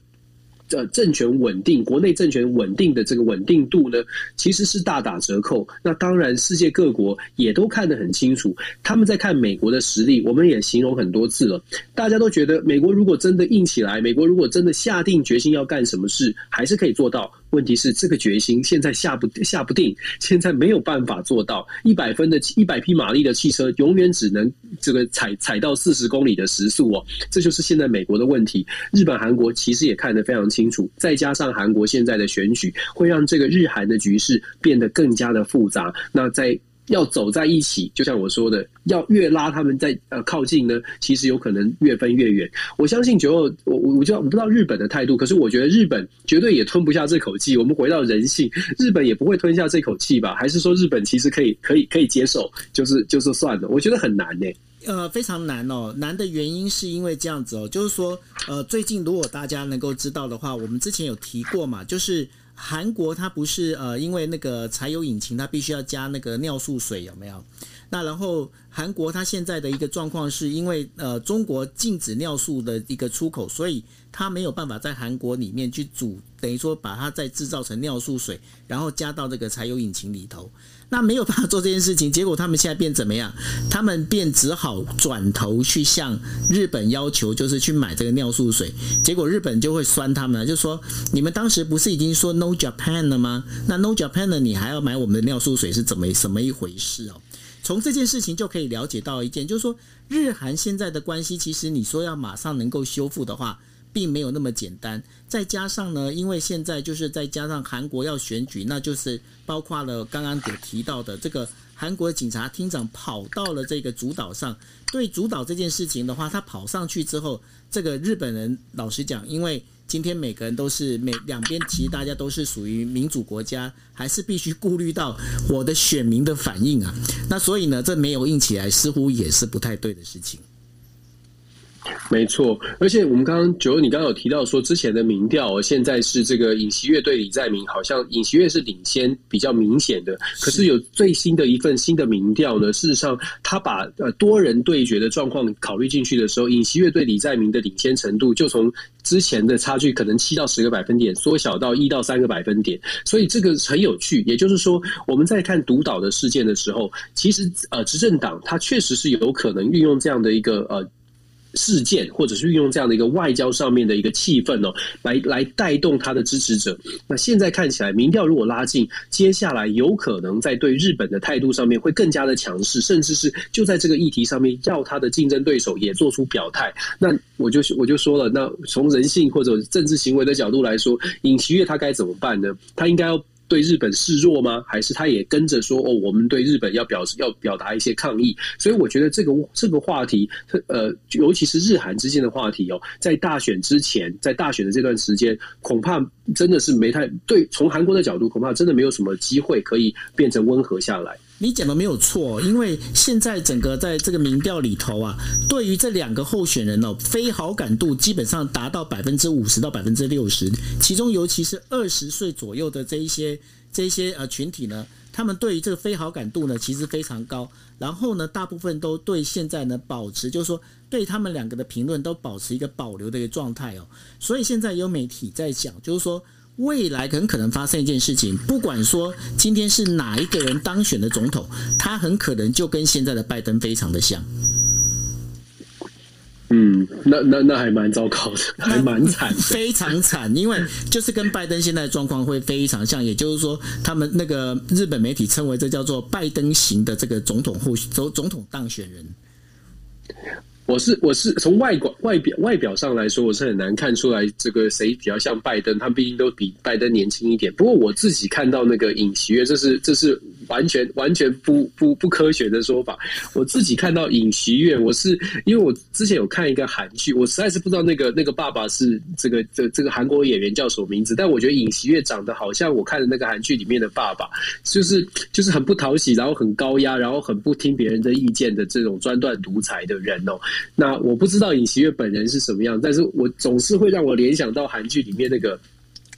呃，政权稳定，国内政权稳定的这个稳定度呢，其实是大打折扣。那当然，世界各国也都看得很清楚，他们在看美国的实力。我们也形容很多次了，大家都觉得美国如果真的硬起来，美国如果真的下定决心要干什么事，还是可以做到。问题是，这个决心现在下不下不定，现在没有办法做到。一百分的一百匹马力的汽车，永远只能这个踩踩到四十公里的时速哦，这就是现在美国的问题。日本、韩国其实也看得非常清楚。再加上韩国现在的选举，会让这个日韩的局势变得更加的复杂。那在要走在一起，就像我说的，要越拉他们在呃靠近呢，其实有可能越分越远。我相信九二，我我我就我不知道日本的态度，可是我觉得日本绝对也吞不下这口气。我们回到人性，日本也不会吞下这口气吧？还是说日本其实可以可以可以接受，就是就是算了？我觉得很难呢、呃，非常难哦。难的原因是因为这样子哦，就是说，呃，最近如果大家能够知道的话，我们之前有提过嘛，就是韩国它不是呃，因为那个柴油引擎它必须要加那个尿素水，有没有？那然后韩国它现在的一个状况是因为呃，中国禁止尿素的一个出口，所以它没有办法在韩国里面去煮，等于说把它再制造成尿素水，然后加到这个柴油引擎里头。那没有办法做这件事情，结果他们现在变怎么样？他们便只好转头去向日本要求，就是去买这个尿素水。结果日本就会酸他们了，就说你们当时不是已经说 No Japan 了吗？那 No Japan 了？你还要买我们的尿素水是怎么什么一回事哦？从这件事情就可以了解到一件，就是说日韩现在的关系，其实你说要马上能够修复的话。并没有那么简单，再加上呢，因为现在就是再加上韩国要选举，那就是包括了刚刚有提到的这个韩国警察厅长跑到了这个主岛上，对主岛这件事情的话，他跑上去之后，这个日本人老实讲，因为今天每个人都是每两边其实大家都是属于民主国家，还是必须顾虑到我的选民的反应啊，那所以呢，这没有硬起来，似乎也是不太对的事情。没错，而且我们刚刚九，你刚刚有提到说之前的民调，现在是这个尹锡悦对李在明，好像尹锡悦是领先比较明显的。可是有最新的一份新的民调呢，事实上他把呃多人对决的状况考虑进去的时候，尹锡悦对李在明的领先程度就从之前的差距可能七到十个百分点缩小到一到三个百分点。所以这个很有趣，也就是说我们在看独岛的事件的时候，其实呃执政党他确实是有可能运用这样的一个呃。事件，或者是运用这样的一个外交上面的一个气氛哦，来来带动他的支持者。那现在看起来，民调如果拉近，接下来有可能在对日本的态度上面会更加的强势，甚至是就在这个议题上面要他的竞争对手也做出表态。那我就我就说了，那从人性或者政治行为的角度来说，尹锡悦他该怎么办呢？他应该要。对日本示弱吗？还是他也跟着说哦？我们对日本要表示要表达一些抗议。所以我觉得这个这个话题，呃，尤其是日韩之间的话题哦，在大选之前，在大选的这段时间，恐怕真的是没太对。从韩国的角度，恐怕真的没有什么机会可以变成温和下来。你讲的没有错，因为现在整个在这个民调里头啊，对于这两个候选人哦，非好感度基本上达到百分之五十到百分之六十，其中尤其是二十岁左右的这一些这一些呃群体呢，他们对于这个非好感度呢其实非常高，然后呢，大部分都对现在呢保持，就是说对他们两个的评论都保持一个保留的一个状态哦，所以现在有媒体在讲，就是说。未来很可能发生一件事情，不管说今天是哪一个人当选的总统，他很可能就跟现在的拜登非常的像。嗯，那那那还蛮糟糕的，还蛮惨，非常惨，因为就是跟拜登现在的状况会非常像，也就是说，他们那个日本媒体称为这叫做拜登型的这个总统候总总统当选人。我是我是从外观外表外表上来说，我是很难看出来这个谁比较像拜登，他毕竟都比拜登年轻一点。不过我自己看到那个尹锡悦，这是这是完全完全不不不科学的说法。我自己看到尹锡悦，我是因为我之前有看一个韩剧，我实在是不知道那个那个爸爸是这个这这个韩国演员叫什么名字，但我觉得尹锡悦长得好像我看的那个韩剧里面的爸爸，就是就是很不讨喜，然后很高压，然后很不听别人的意见的这种专断独裁的人哦。那我不知道尹锡悦本人是什么样，但是我总是会让我联想到韩剧里面那个。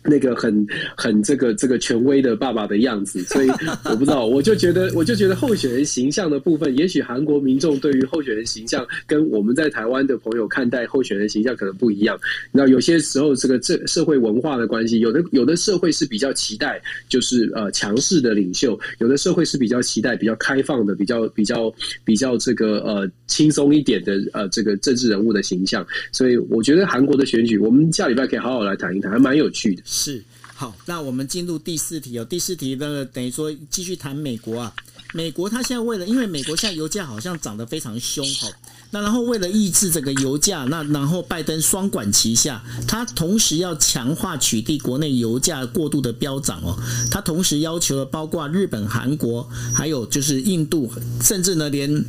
那个很很这个这个权威的爸爸的样子，所以我不知道，我就觉得我就觉得候选人形象的部分，也许韩国民众对于候选人形象跟我们在台湾的朋友看待候选人形象可能不一样。那有些时候这个这社会文化的关系，有的有的社会是比较期待就是呃强势的领袖，有的社会是比较期待比较开放的、比较比较比较这个呃轻松一点的呃这个政治人物的形象。所以我觉得韩国的选举，我们下礼拜可以好好来谈一谈，还蛮有趣的。是好，那我们进入第四题哦。第四题呢，等于说继续谈美国啊。美国它现在为了，因为美国现在油价好像涨得非常凶哈。那然后为了抑制这个油价，那然后拜登双管齐下，他同时要强化取缔国内油价过度的飙涨哦。他同时要求了包括日本、韩国，还有就是印度，甚至呢连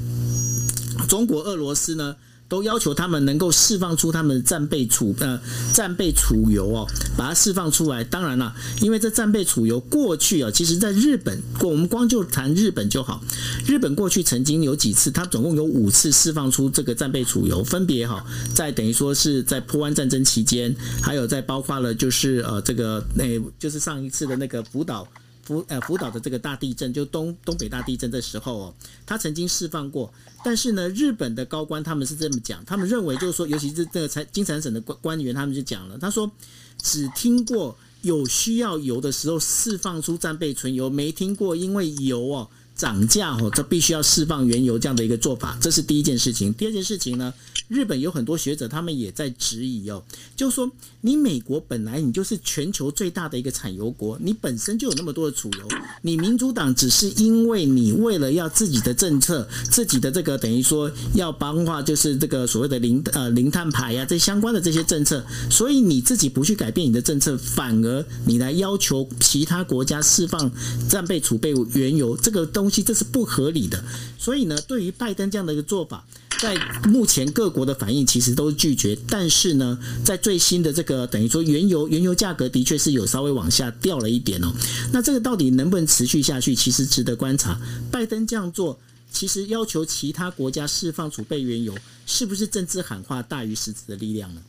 中国、俄罗斯呢。都要求他们能够释放出他们的战备储呃战备储油哦，把它释放出来。当然了，因为这战备储油过去啊，其实在日本，我们光就谈日本就好。日本过去曾经有几次，它总共有五次释放出这个战备储油，分别哈，在等于说是在波湾战争期间，还有在包括了就是呃这个那就是上一次的那个福岛。福呃福岛的这个大地震，就东东北大地震的时候哦，他曾经释放过，但是呢，日本的高官他们是这么讲，他们认为就是说，尤其是这个财金财省的官官员，他们就讲了，他说只听过有需要油的时候释放出战备存油，没听过因为油哦涨价哦，这必须要释放原油这样的一个做法，这是第一件事情。第二件事情呢，日本有很多学者他们也在质疑哦，就说。你美国本来你就是全球最大的一个产油国，你本身就有那么多的储油，你民主党只是因为你为了要自己的政策，自己的这个等于说要帮话，就是这个所谓的零呃零碳排呀、啊，这相关的这些政策，所以你自己不去改变你的政策，反而你来要求其他国家释放战备储备原油，这个都东西这是不合理的。所以呢，对于拜登这样的一个做法。在目前各国的反应其实都是拒绝，但是呢，在最新的这个等于说原油原油价格的确是有稍微往下掉了一点哦。那这个到底能不能持续下去，其实值得观察。拜登这样做，其实要求其他国家释放储备原油，是不是政治喊话大于实质的力量呢？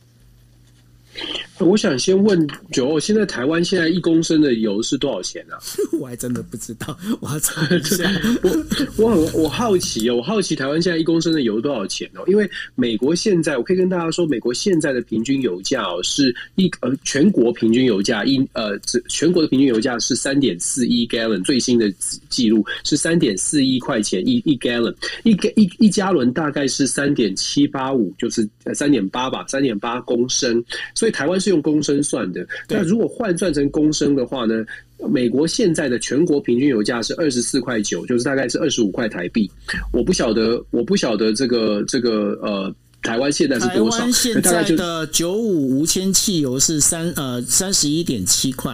我想先问九，现在台湾现在一公升的油是多少钱啊？我还真的不知道，我要查一下。我我很我好奇哦，我好奇台湾现在一公升的油多少钱哦？因为美国现在我可以跟大家说，美国现在的平均油价哦是一呃全国平均油价一呃全国的平均油价是三点四一 gallon，最新的记录是三点四一块钱一一 gallon，一一一加仑大概是三点七八五，就是呃三点八吧，三点八公升，所以台湾是用公升算的。那如果换算成公升的话呢？美国现在的全国平均油价是二十四块九，就是大概是二十五块台币。我不晓得，我不晓得这个这个呃，台湾现在是多少？台湾现在的九五无铅汽油是三呃三十一点七块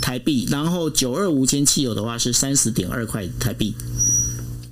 台币，然后九二无铅汽油的话是三十点二块台币。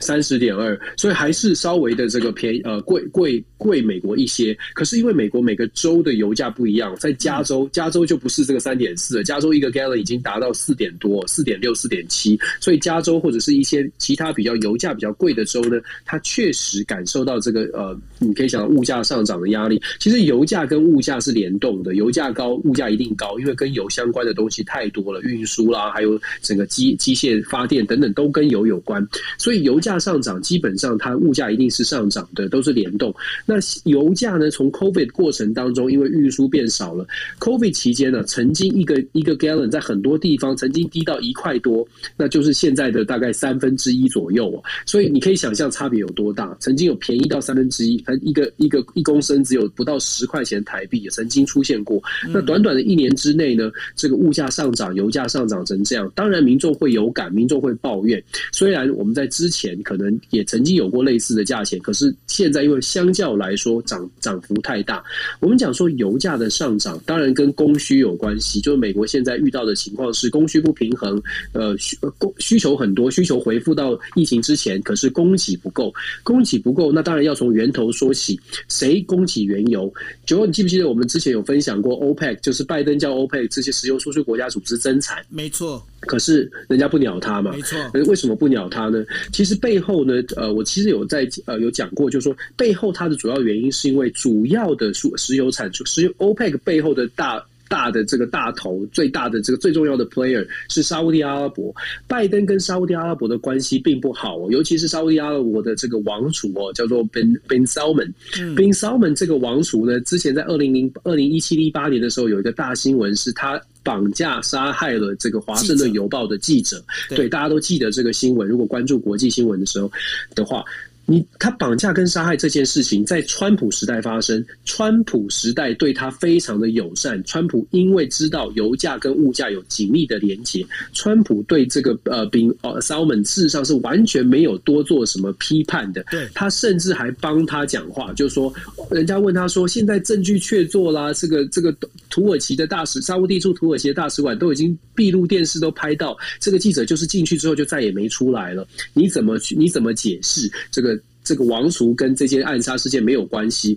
三十点二，所以还是稍微的这个便宜，呃，贵贵贵美国一些。可是因为美国每个州的油价不一样，在加州，加州就不是这个三点四，加州一个 gallon 已经达到四点多，四点六、四点七。所以加州或者是一些其他比较油价比较贵的州呢，它确实感受到这个呃，你可以想到物价上涨的压力。其实油价跟物价是联动的，油价高，物价一定高，因为跟油相关的东西太多了，运输啦，还有整个机机械发电等等都跟油有关，所以油价。上涨，基本上它物价一定是上涨的，都是联动。那油价呢？从 COVID 过程当中，因为运输变少了，COVID 期间呢，曾经一个一个 gallon 在很多地方曾经低到一块多，那就是现在的大概三分之一左右哦。所以你可以想象差别有多大。曾经有便宜到三分之一，它一个一个一公升只有不到十块钱台币，也曾经出现过。那短短的一年之内呢，这个物价上涨，油价上涨成这样，当然民众会有感，民众会抱怨。虽然我们在之前。可能也曾经有过类似的价钱，可是现在因为相较来说涨涨幅太大，我们讲说油价的上涨，当然跟供需有关系。就是美国现在遇到的情况是供需不平衡，呃需供需求很多，需求回复到疫情之前，可是供给不够，供给不够，那当然要从源头说起，谁供给原油？九，你记不记得我们之前有分享过 OPEC，就是拜登叫 OPEC 这些石油输出国家组织增产，没错。可是人家不鸟他嘛，没错。为什么不鸟他呢？其实背后呢，呃，我其实有在呃有讲过，就是说背后它的主要原因是因为主要的石石油产出，石油 OPEC 背后的大大的这个大头，最大的这个最重要的 player 是沙乌地阿拉伯。拜登跟沙乌地阿拉伯的关系并不好哦，尤其是沙乌地阿拉伯的这个王储哦，叫做 Bin Bin Salman。Bin Salman 这个王储呢，之前在二零零二零一七一八年的时候，有一个大新闻是他。绑架杀害了这个《华盛顿邮报》的记者，对，大家都记得这个新闻。如果关注国际新闻的时候的话。你他绑架跟杀害这件事情在川普时代发生，川普时代对他非常的友善。川普因为知道油价跟物价有紧密的连结，川普对这个呃宾呃 Salman 事实上是完全没有多做什么批判的。对，他甚至还帮他讲话，就说人家问他说，现在证据确凿啦，这个这个土耳其的大使沙乌地驻土耳其的大使馆都已经闭路电视都拍到，这个记者就是进去之后就再也没出来了。你怎么去？你怎么解释这个？这个王储跟这件暗杀事件没有关系。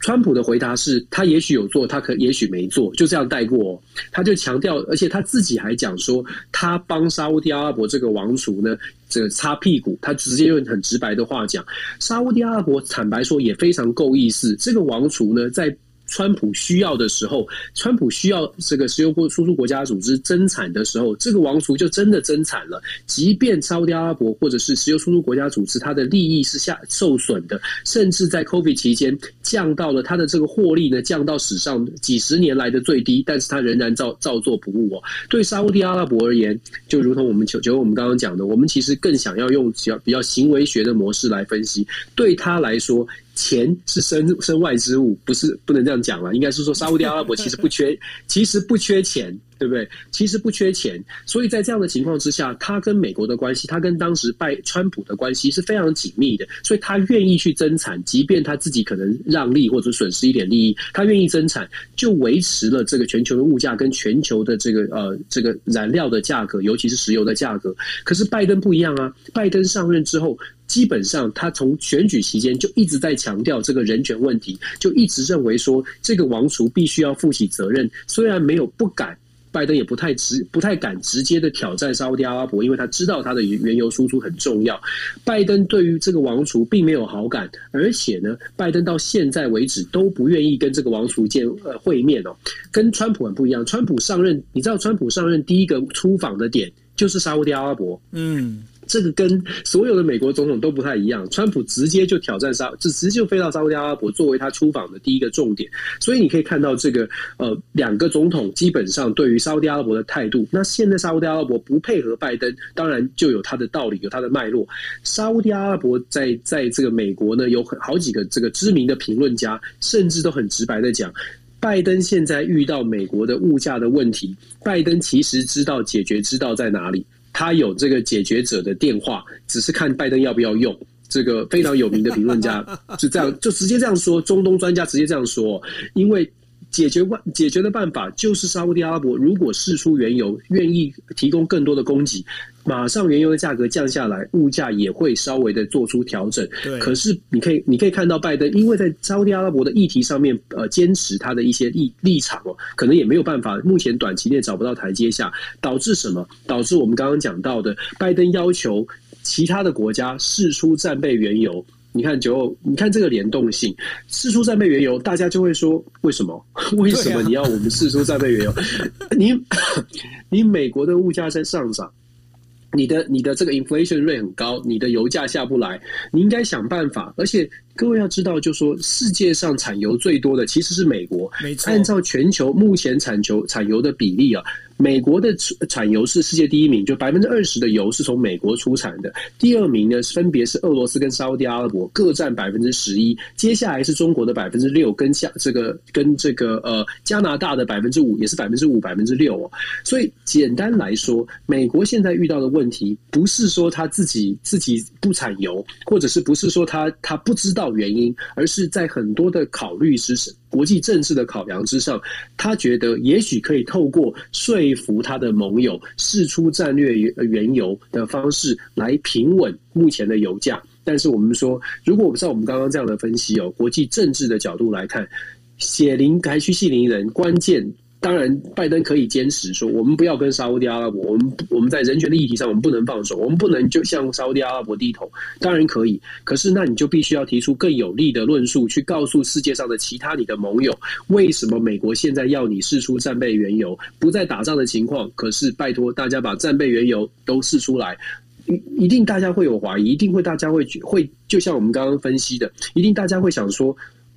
川普的回答是他也许有做，他可也许没做，就这样带过。他就强调，而且他自己还讲说，他帮沙乌地阿拉伯这个王储呢，这个擦屁股。他直接用很直白的话讲，沙乌地阿拉伯坦白说也非常够意思。这个王储呢，在。川普需要的时候，川普需要这个石油国输出国家组织增产的时候，这个王储就真的增产了。即便沙乌地阿拉伯或者是石油输出国家组织，它的利益是下受损的，甚至在 COVID 期间降到了它的这个获利呢，降到史上几十年来的最低，但是它仍然照照做不误哦。对沙乌地阿拉伯而言，就如同我们就就我们刚刚讲的，我们其实更想要用比较比较行为学的模式来分析，对他来说。钱是身身外之物，不是不能这样讲了。应该是说，沙乌地阿拉伯其实不缺，其实不缺钱，对不对？其实不缺钱。所以在这样的情况之下，他跟美国的关系，他跟当时拜川普的关系是非常紧密的。所以他愿意去增产，即便他自己可能让利或者损失一点利益，他愿意增产，就维持了这个全球的物价跟全球的这个呃这个燃料的价格，尤其是石油的价格。可是拜登不一样啊，拜登上任之后。基本上，他从选举期间就一直在强调这个人权问题，就一直认为说这个王储必须要负起责任。虽然没有不敢拜登也不太直不太敢直接的挑战沙乌地阿拉伯，因为他知道他的原油输出很重要。拜登对于这个王储并没有好感，而且呢，拜登到现在为止都不愿意跟这个王储见呃会面哦，跟川普很不一样。川普上任，你知道川普上任第一个出访的点就是沙乌地阿拉伯，嗯。这个跟所有的美国总统都不太一样，川普直接就挑战沙，就直接就飞到沙乌地阿拉伯作为他出访的第一个重点。所以你可以看到这个呃两个总统基本上对于沙乌地阿拉伯的态度。那现在沙乌地阿拉伯不配合拜登，当然就有他的道理，有他的脉络。沙乌地阿拉伯在在这个美国呢，有很好几个这个知名的评论家，甚至都很直白的讲，拜登现在遇到美国的物价的问题，拜登其实知道解决之道在哪里。他有这个解决者的电话，只是看拜登要不要用。这个非常有名的评论家就这样，就直接这样说，中东专家直接这样说，因为。解决办解决的办法就是沙乌地阿拉伯如果释出原油，愿意提供更多的供给，马上原油的价格降下来，物价也会稍微的做出调整。对。可是你可以你可以看到拜登，因为在沙乌地阿拉伯的议题上面，呃，坚持他的一些立立场哦，可能也没有办法，目前短期内找不到台阶下，导致什么？导致我们刚刚讲到的，拜登要求其他的国家释出战备原油。你看九，你看这个联动性，四出战备原油，大家就会说，为什么？为什么你要我们四出战备原油？你你美国的物价在上涨，你的你的这个 inflation rate 很高，你的油价下不来，你应该想办法。而且各位要知道，就说世界上产油最多的其实是美国，没错。按照全球目前产球产油的比例啊。美国的产油是世界第一名，就百分之二十的油是从美国出产的。第二名呢，分别是俄罗斯跟沙乌地阿拉伯，各占百分之十一。接下来是中国的百分之六，跟加这个跟这个呃加拿大的百分之五，也是百分之五百分之六哦。所以简单来说，美国现在遇到的问题，不是说他自己自己不产油，或者是不是说他他不知道原因，而是在很多的考虑之上。国际政治的考量之上，他觉得也许可以透过说服他的盟友释出战略原油的方式来平稳目前的油价。但是我们说，如果我们照我们刚刚这样的分析哦，国际政治的角度来看，血淋还需系铃人，关键。当然，拜登可以坚持说，我们不要跟沙乌地阿拉伯，我们我们在人权的议题上，我们不能放手，我们不能就向沙乌地阿拉伯低头。当然可以，可是那你就必须要提出更有力的论述，去告诉世界上的其他你的盟友，为什么美国现在要你释出战备原油，不再打仗的情况，可是拜托大家把战备原油都释出来，一一定大家会有怀疑，一定会大家会会，就像我们刚刚分析的，一定大家会想说。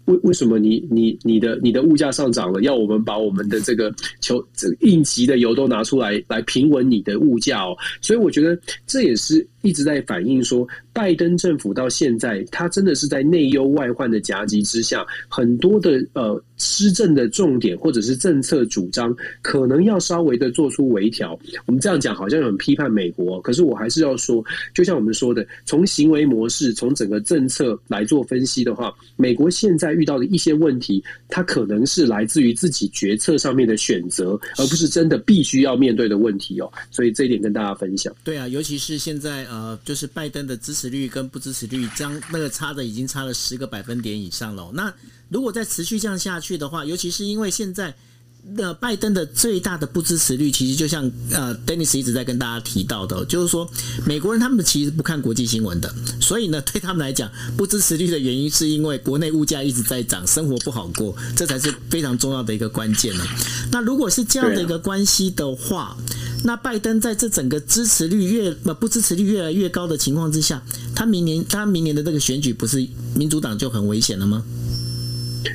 为为什么你你你的你的物价上涨了？要我们把我们的这个求这应急的油都拿出来来平稳你的物价哦？所以我觉得这也是一直在反映说，拜登政府到现在，他真的是在内忧外患的夹击之下，很多的呃施政的重点或者是政策主张，可能要稍微的做出微调。我们这样讲好像很批判美国，可是我还是要说，就像我们说的，从行为模式，从整个政策来做分析的话，美国现在。遇到的一些问题，它可能是来自于自己决策上面的选择，而不是真的必须要面对的问题哦。所以这一点跟大家分享。对啊，尤其是现在呃，就是拜登的支持率跟不支持率，将那个差的已经差了十个百分点以上了。那如果再持续这样下去的话，尤其是因为现在。那拜登的最大的不支持率，其实就像呃，Dennis 一直在跟大家提到的，就是说美国人他们其实不看国际新闻的，所以呢，对他们来讲，不支持率的原因是因为国内物价一直在涨，生活不好过，这才是非常重要的一个关键呢。那如果是这样的一个关系的话，那拜登在这整个支持率越呃不支持率越来越高的情况之下，他明年他明年的这个选举不是民主党就很危险了吗？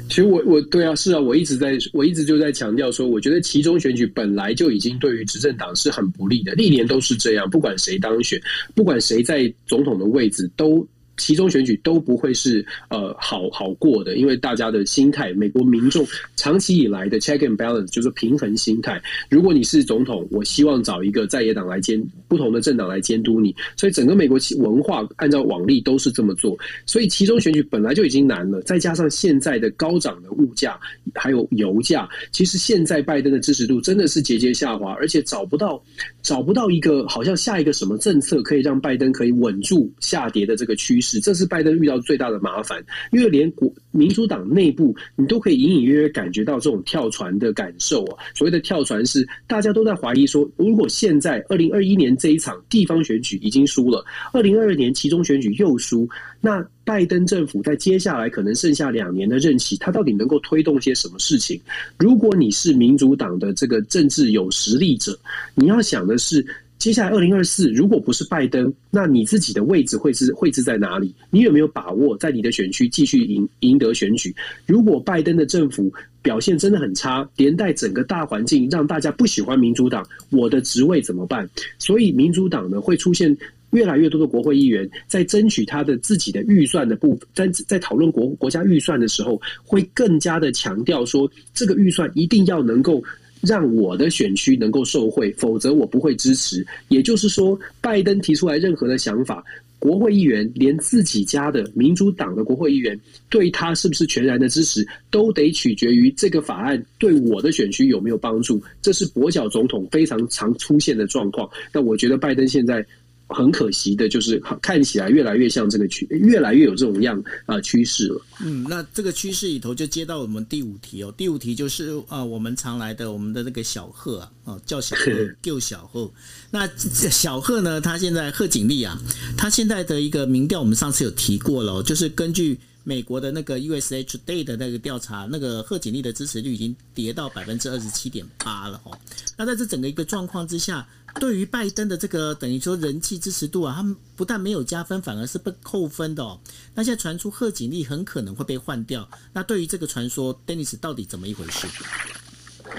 其实我我对啊是啊，我一直在我一直就在强调说，我觉得期中选举本来就已经对于执政党是很不利的，历年都是这样，不管谁当选，不管谁在总统的位置都。其中选举都不会是呃好好过的，因为大家的心态，美国民众长期以来的 check and balance 就是平衡心态。如果你是总统，我希望找一个在野党来监，不同的政党来监督你。所以整个美国文化按照往例都是这么做。所以其中选举本来就已经难了，再加上现在的高涨的物价还有油价，其实现在拜登的支持度真的是节节下滑，而且找不到找不到一个好像下一个什么政策可以让拜登可以稳住下跌的这个趋势。这是拜登遇到最大的麻烦，因为连国民主党内部你都可以隐隐约约感觉到这种跳船的感受啊。所谓的跳船是大家都在怀疑说，如果现在二零二一年这一场地方选举已经输了，二零二二年期中选举又输，那拜登政府在接下来可能剩下两年的任期，他到底能够推动些什么事情？如果你是民主党的这个政治有实力者，你要想的是。接下来二零二四，如果不是拜登，那你自己的位置会是会置在哪里？你有没有把握在你的选区继续赢赢得选举？如果拜登的政府表现真的很差，连带整个大环境让大家不喜欢民主党，我的职位怎么办？所以民主党呢，会出现越来越多的国会议员在争取他的自己的预算的部分，在在讨论国国家预算的时候，会更加的强调说，这个预算一定要能够。让我的选区能够受惠，否则我不会支持。也就是说，拜登提出来任何的想法，国会议员连自己家的民主党的国会议员对他是不是全然的支持，都得取决于这个法案对我的选区有没有帮助。这是跛脚总统非常常出现的状况。那我觉得拜登现在。很可惜的，就是看起来越来越像这个趋，越来越有这种样啊趋势了。嗯，那这个趋势里头就接到我们第五题哦。第五题就是啊，我们常来的我们的那个小贺啊，哦叫小贺，叫小贺。那小贺呢，他现在贺锦丽啊，他现在的一个民调，我们上次有提过了，就是根据。美国的那个 USA Today 的那个调查，那个贺锦丽的支持率已经跌到百分之二十七点八了哦。那在这整个一个状况之下，对于拜登的这个等于说人气支持度啊，他们不但没有加分，反而是被扣分的哦。那现在传出贺锦丽很可能会被换掉，那对于这个传说，Dennis 到底怎么一回事？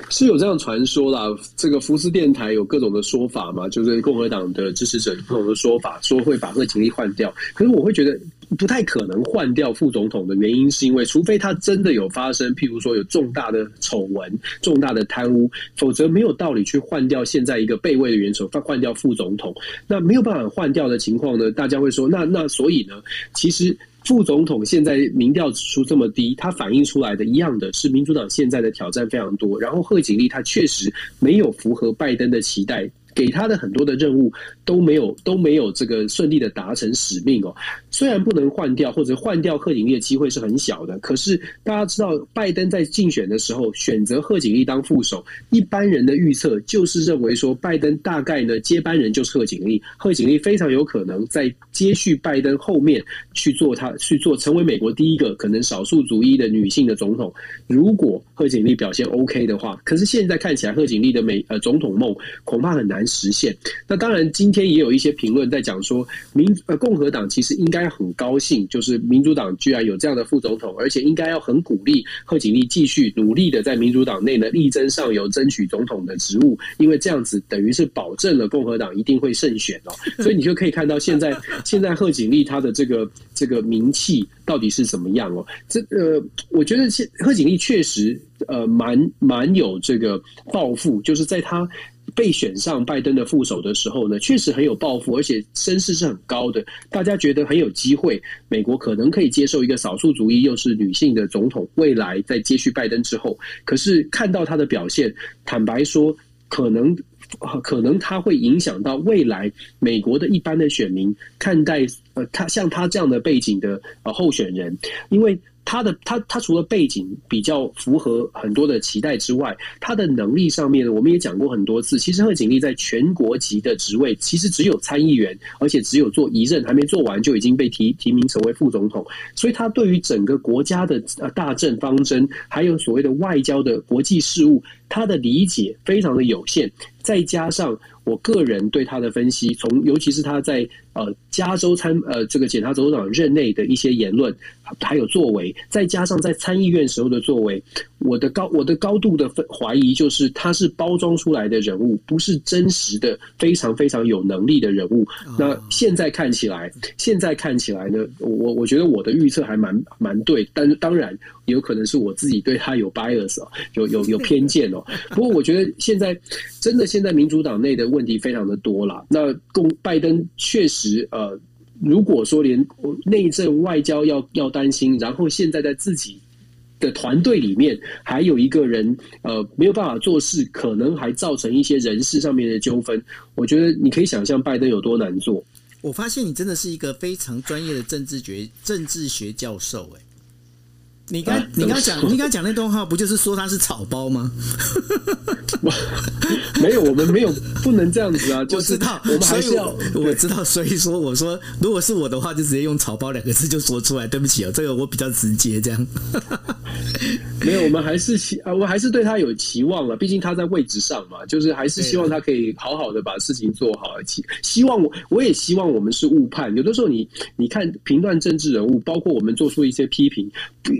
是有这样传说啦，这个福斯电台有各种的说法嘛，就是共和党的支持者有不同的说法，说会把贺锦丽换掉。可是我会觉得不太可能换掉副总统的原因，是因为除非他真的有发生，譬如说有重大的丑闻、重大的贪污，否则没有道理去换掉现在一个备位的元首，换换掉副总统。那没有办法换掉的情况呢？大家会说，那那所以呢？其实。副总统现在民调指数这么低，它反映出来的一样的是民主党现在的挑战非常多。然后贺锦丽她确实没有符合拜登的期待，给他的很多的任务都没有都没有这个顺利的达成使命哦。虽然不能换掉或者换掉贺锦丽的机会是很小的，可是大家知道拜登在竞选的时候选择贺锦丽当副手，一般人的预测就是认为说拜登大概呢接班人就是贺锦丽，贺锦丽非常有可能在接续拜登后面去做他 去做成为美国第一个可能少数族裔的女性的总统。如果贺锦丽表现 OK 的话，可是现在看起来贺锦丽的美呃总统梦恐怕很难实现。那当然今天也有一些评论在讲说民呃共和党其实应该。很高兴，就是民主党居然有这样的副总统，而且应该要很鼓励贺锦丽继续努力的在民主党内呢力争上游，争取总统的职务，因为这样子等于是保证了共和党一定会胜选哦。所以你就可以看到现在现在贺锦丽她的这个这个名气到底是怎么样哦？这呃，我觉得现贺锦丽确实呃蛮蛮有这个抱负，就是在他。被选上拜登的副手的时候呢，确实很有抱负，而且声势是很高的。大家觉得很有机会，美国可能可以接受一个少数族裔又是女性的总统，未来在接续拜登之后。可是看到他的表现，坦白说，可能可能他会影响到未来美国的一般的选民看待呃他像他这样的背景的呃候选人，因为。他的他他除了背景比较符合很多的期待之外，他的能力上面呢我们也讲过很多次。其实贺锦丽在全国级的职位，其实只有参议员，而且只有做一任，还没做完就已经被提提名成为副总统。所以他对于整个国家的呃大政方针，还有所谓的外交的国际事务，他的理解非常的有限。再加上我个人对他的分析，从尤其是他在呃加州参呃这个检察总长任内的一些言论，还有作为，再加上在参议院时候的作为，我的高我的高度的怀疑就是他是包装出来的人物，不是真实的非常非常有能力的人物。那现在看起来，现在看起来呢，我我觉得我的预测还蛮蛮对，但当然有可能是我自己对他有 bias 哦，有有有偏见哦。不过我觉得现在真的现在民主党内的问题非常的多啦。那共拜登确实呃。如果说连内政外交要要担心，然后现在在自己的团队里面还有一个人呃没有办法做事，可能还造成一些人事上面的纠纷。我觉得你可以想象拜登有多难做。我发现你真的是一个非常专业的政治学政治学教授，哎。你刚、啊、你刚讲你刚讲那段话，不就是说他是草包吗？没有，我们没有不能这样子啊！我知道，我们还是要我，知道，所以说我说，如果是我的话，就直接用“草包”两个字就说出来。对不起啊，这个我比较直接，这样。没有，我们还是期啊，我还是对他有期望了。毕竟他在位置上嘛，就是还是希望他可以好好的把事情做好。希希望我，我也希望我们是误判。有的时候你，你你看评断政治人物，包括我们做出一些批评。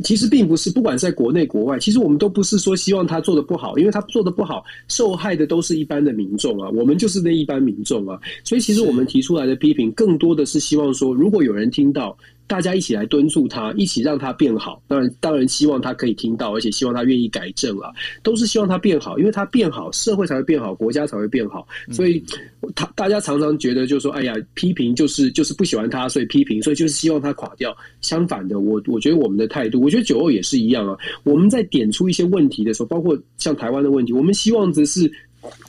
其实并不是，不管在国内国外，其实我们都不是说希望他做的不好，因为他做的不好，受害的都是一般的民众啊，我们就是那一般民众啊，所以其实我们提出来的批评，更多的是希望说，如果有人听到。大家一起来敦促他，一起让他变好。当然，当然希望他可以听到，而且希望他愿意改正啊，都是希望他变好，因为他变好，社会才会变好，国家才会变好。所以，他大家常常觉得，就是说，哎呀，批评就是就是不喜欢他，所以批评，所以就是希望他垮掉。相反的，我我觉得我们的态度，我觉得九二也是一样啊。我们在点出一些问题的时候，包括像台湾的问题，我们希望的是。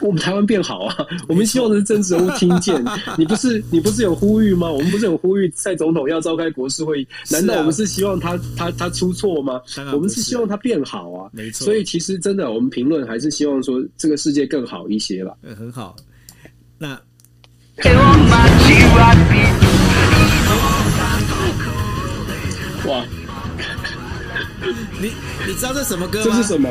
我们台湾变好啊！我们希望的是政治人物听见。你不是你不是有呼吁吗？我们不是有呼吁蔡总统要召开国事会议？难道我们是希望他他他出错吗？我们是希望他变好啊！没错。所以其实真的，我们评论还是希望说这个世界更好一些吧。嗯，很好。那哇，你你知道这什么歌吗？这是什么？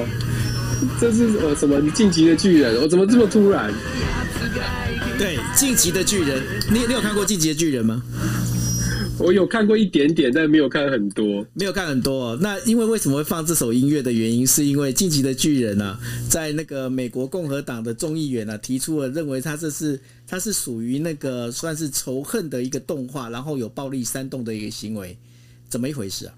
这是呃什么？你晋级的巨人？我怎么这么突然？对，晋级的巨人，你你有看过晋级的巨人吗？我有看过一点点，但没有看很多。没有看很多哦。那因为为什么会放这首音乐的原因，是因为晋级的巨人啊，在那个美国共和党的众议员啊提出了认为他这是他是属于那个算是仇恨的一个动画，然后有暴力煽动的一个行为，怎么一回事啊？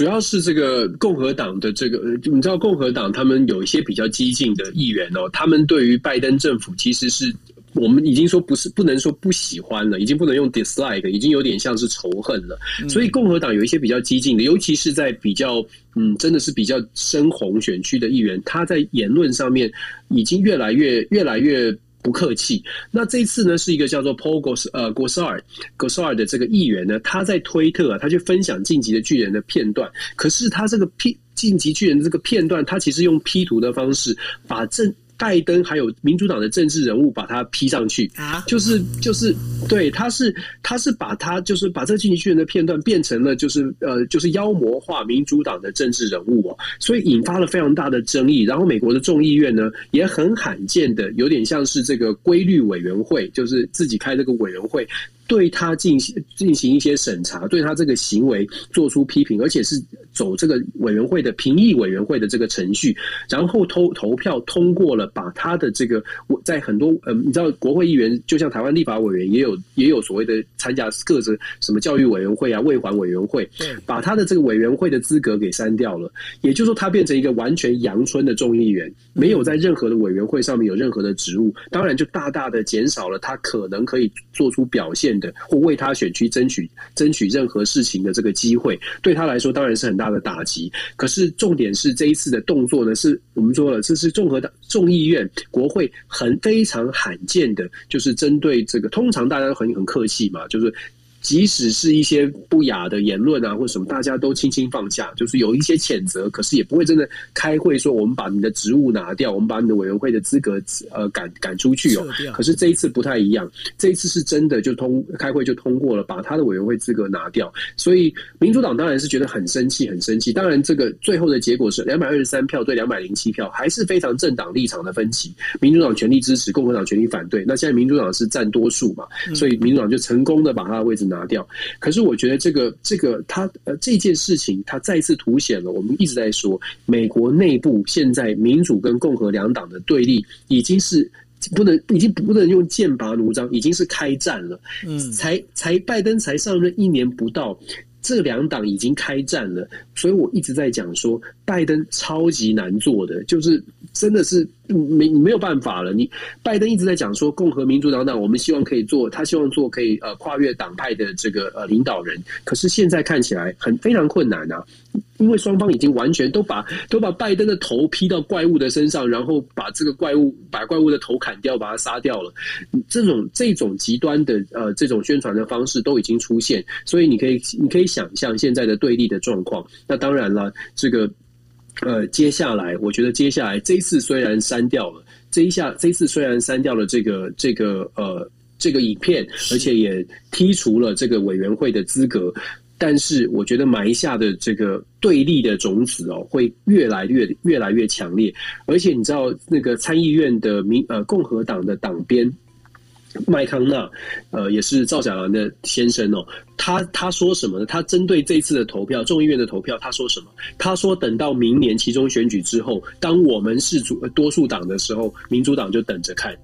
主要是这个共和党的这个，你知道共和党他们有一些比较激进的议员哦，他们对于拜登政府其实是我们已经说不是不能说不喜欢了，已经不能用 dislike，已经有点像是仇恨了。所以共和党有一些比较激进的，尤其是在比较嗯，真的是比较深红选区的议员，他在言论上面已经越来越越来越。不客气。那这次呢，是一个叫做 Paul Gos 呃 Gosar Gosar 的这个议员呢，他在推特，他去分享《晋级的巨人》的片段。可是他这个 P 晋级巨人这个片段，他其实用 P 图的方式把这。拜登还有民主党的政治人物把他 P 上去啊，就是就是对，他是他是把他就是把这个进击巨人的片段变成了就是呃就是妖魔化民主党的政治人物哦，所以引发了非常大的争议。然后美国的众议院呢也很罕见的有点像是这个规律委员会，就是自己开这个委员会。对他进行进行一些审查，对他这个行为做出批评，而且是走这个委员会的评议委员会的这个程序，然后投投票通过了，把他的这个我在很多呃，你知道国会议员就像台湾立法委员也有也有所谓的参加各自什么教育委员会啊、卫环委员会，把他的这个委员会的资格给删掉了，也就是说他变成一个完全阳春的众议员，没有在任何的委员会上面有任何的职务，当然就大大的减少了他可能可以做出表现或为他选区争取争取任何事情的这个机会，对他来说当然是很大的打击。可是重点是这一次的动作呢，是我们说了，这是共和党众议院国会很非常罕见的，就是针对这个，通常大家都很很客气嘛，就是。即使是一些不雅的言论啊，或什么，大家都轻轻放下，就是有一些谴责，可是也不会真的开会说我们把你的职务拿掉，我们把你的委员会的资格呃赶赶出去哦。可是这一次不太一样，这一次是真的就通开会就通过了，把他的委员会资格拿掉。所以民主党当然是觉得很生气，很生气。当然这个最后的结果是两百二十三票对两百零七票，还是非常政党立场的分歧。民主党全力支持，共和党全力反对。那现在民主党是占多数嘛，所以民主党就成功的把他的位置拿掉，可是我觉得这个这个他呃这件事情，他再次凸显了我们一直在说，美国内部现在民主跟共和两党的对立已经是不能已经不能用剑拔弩张，已经是开战了。嗯，才才拜登才上任一年不到。这两党已经开战了，所以我一直在讲说，拜登超级难做的，就是真的是没你没有办法了。你拜登一直在讲说，共和民主两党，我们希望可以做，他希望做可以呃跨越党派的这个呃领导人，可是现在看起来很非常困难啊。因为双方已经完全都把都把拜登的头劈到怪物的身上，然后把这个怪物把怪物的头砍掉，把它杀掉了。这种这种极端的呃这种宣传的方式都已经出现，所以你可以你可以想象现在的对立的状况。那当然了，这个呃接下来我觉得接下来这一次虽然删掉了这一下这一次虽然删掉了这个这个呃这个影片，而且也剔除了这个委员会的资格。但是我觉得埋下的这个对立的种子哦，会越来越越来越强烈。而且你知道，那个参议院的民呃共和党的党鞭麦康纳，呃，也是赵小兰的先生哦，他他说什么呢？他针对这次的投票，众议院的投票，他说什么？他说等到明年期中选举之后，当我们是主多数党的时候，民主党就等着看。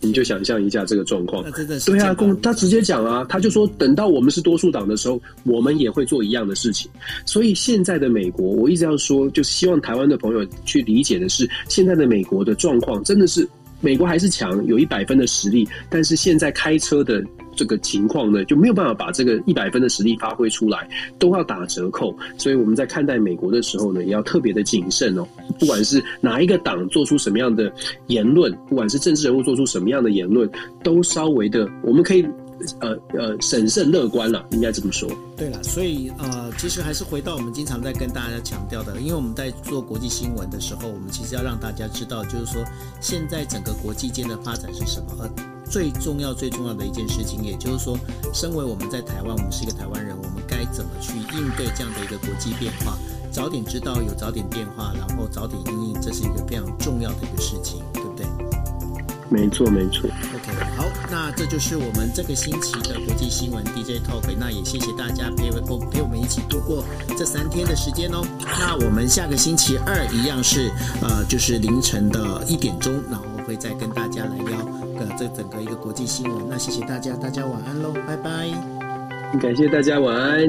你就想象一下这个状况，对啊，公他直接讲啊，他就说等到我们是多数党的时候，我们也会做一样的事情。所以现在的美国，我一直要说，就是希望台湾的朋友去理解的是，现在的美国的状况真的是美国还是强，有一百分的实力，但是现在开车的。这个情况呢，就没有办法把这个一百分的实力发挥出来，都要打折扣。所以我们在看待美国的时候呢，也要特别的谨慎哦。不管是哪一个党做出什么样的言论，不管是政治人物做出什么样的言论，都稍微的，我们可以呃呃审慎乐观了，应该这么说。对了，所以呃，其实还是回到我们经常在跟大家强调的，因为我们在做国际新闻的时候，我们其实要让大家知道，就是说现在整个国际间的发展是什么。最重要、最重要的一件事情，也就是说，身为我们在台湾，我们是一个台湾人，我们该怎么去应对这样的一个国际变化？早点知道有早点变化，然后早点应应，这是一个非常重要的一个事情，对不对？没错，没错。OK，好，那这就是我们这个星期的国际新闻 DJ Talk。那也谢谢大家陪我陪我们一起度过这三天的时间哦。那我们下个星期二一样是呃，就是凌晨的一点钟，然后会再跟大家来聊。这整个一个国际新闻，那谢谢大家，大家晚安喽，拜拜。感谢大家晚安。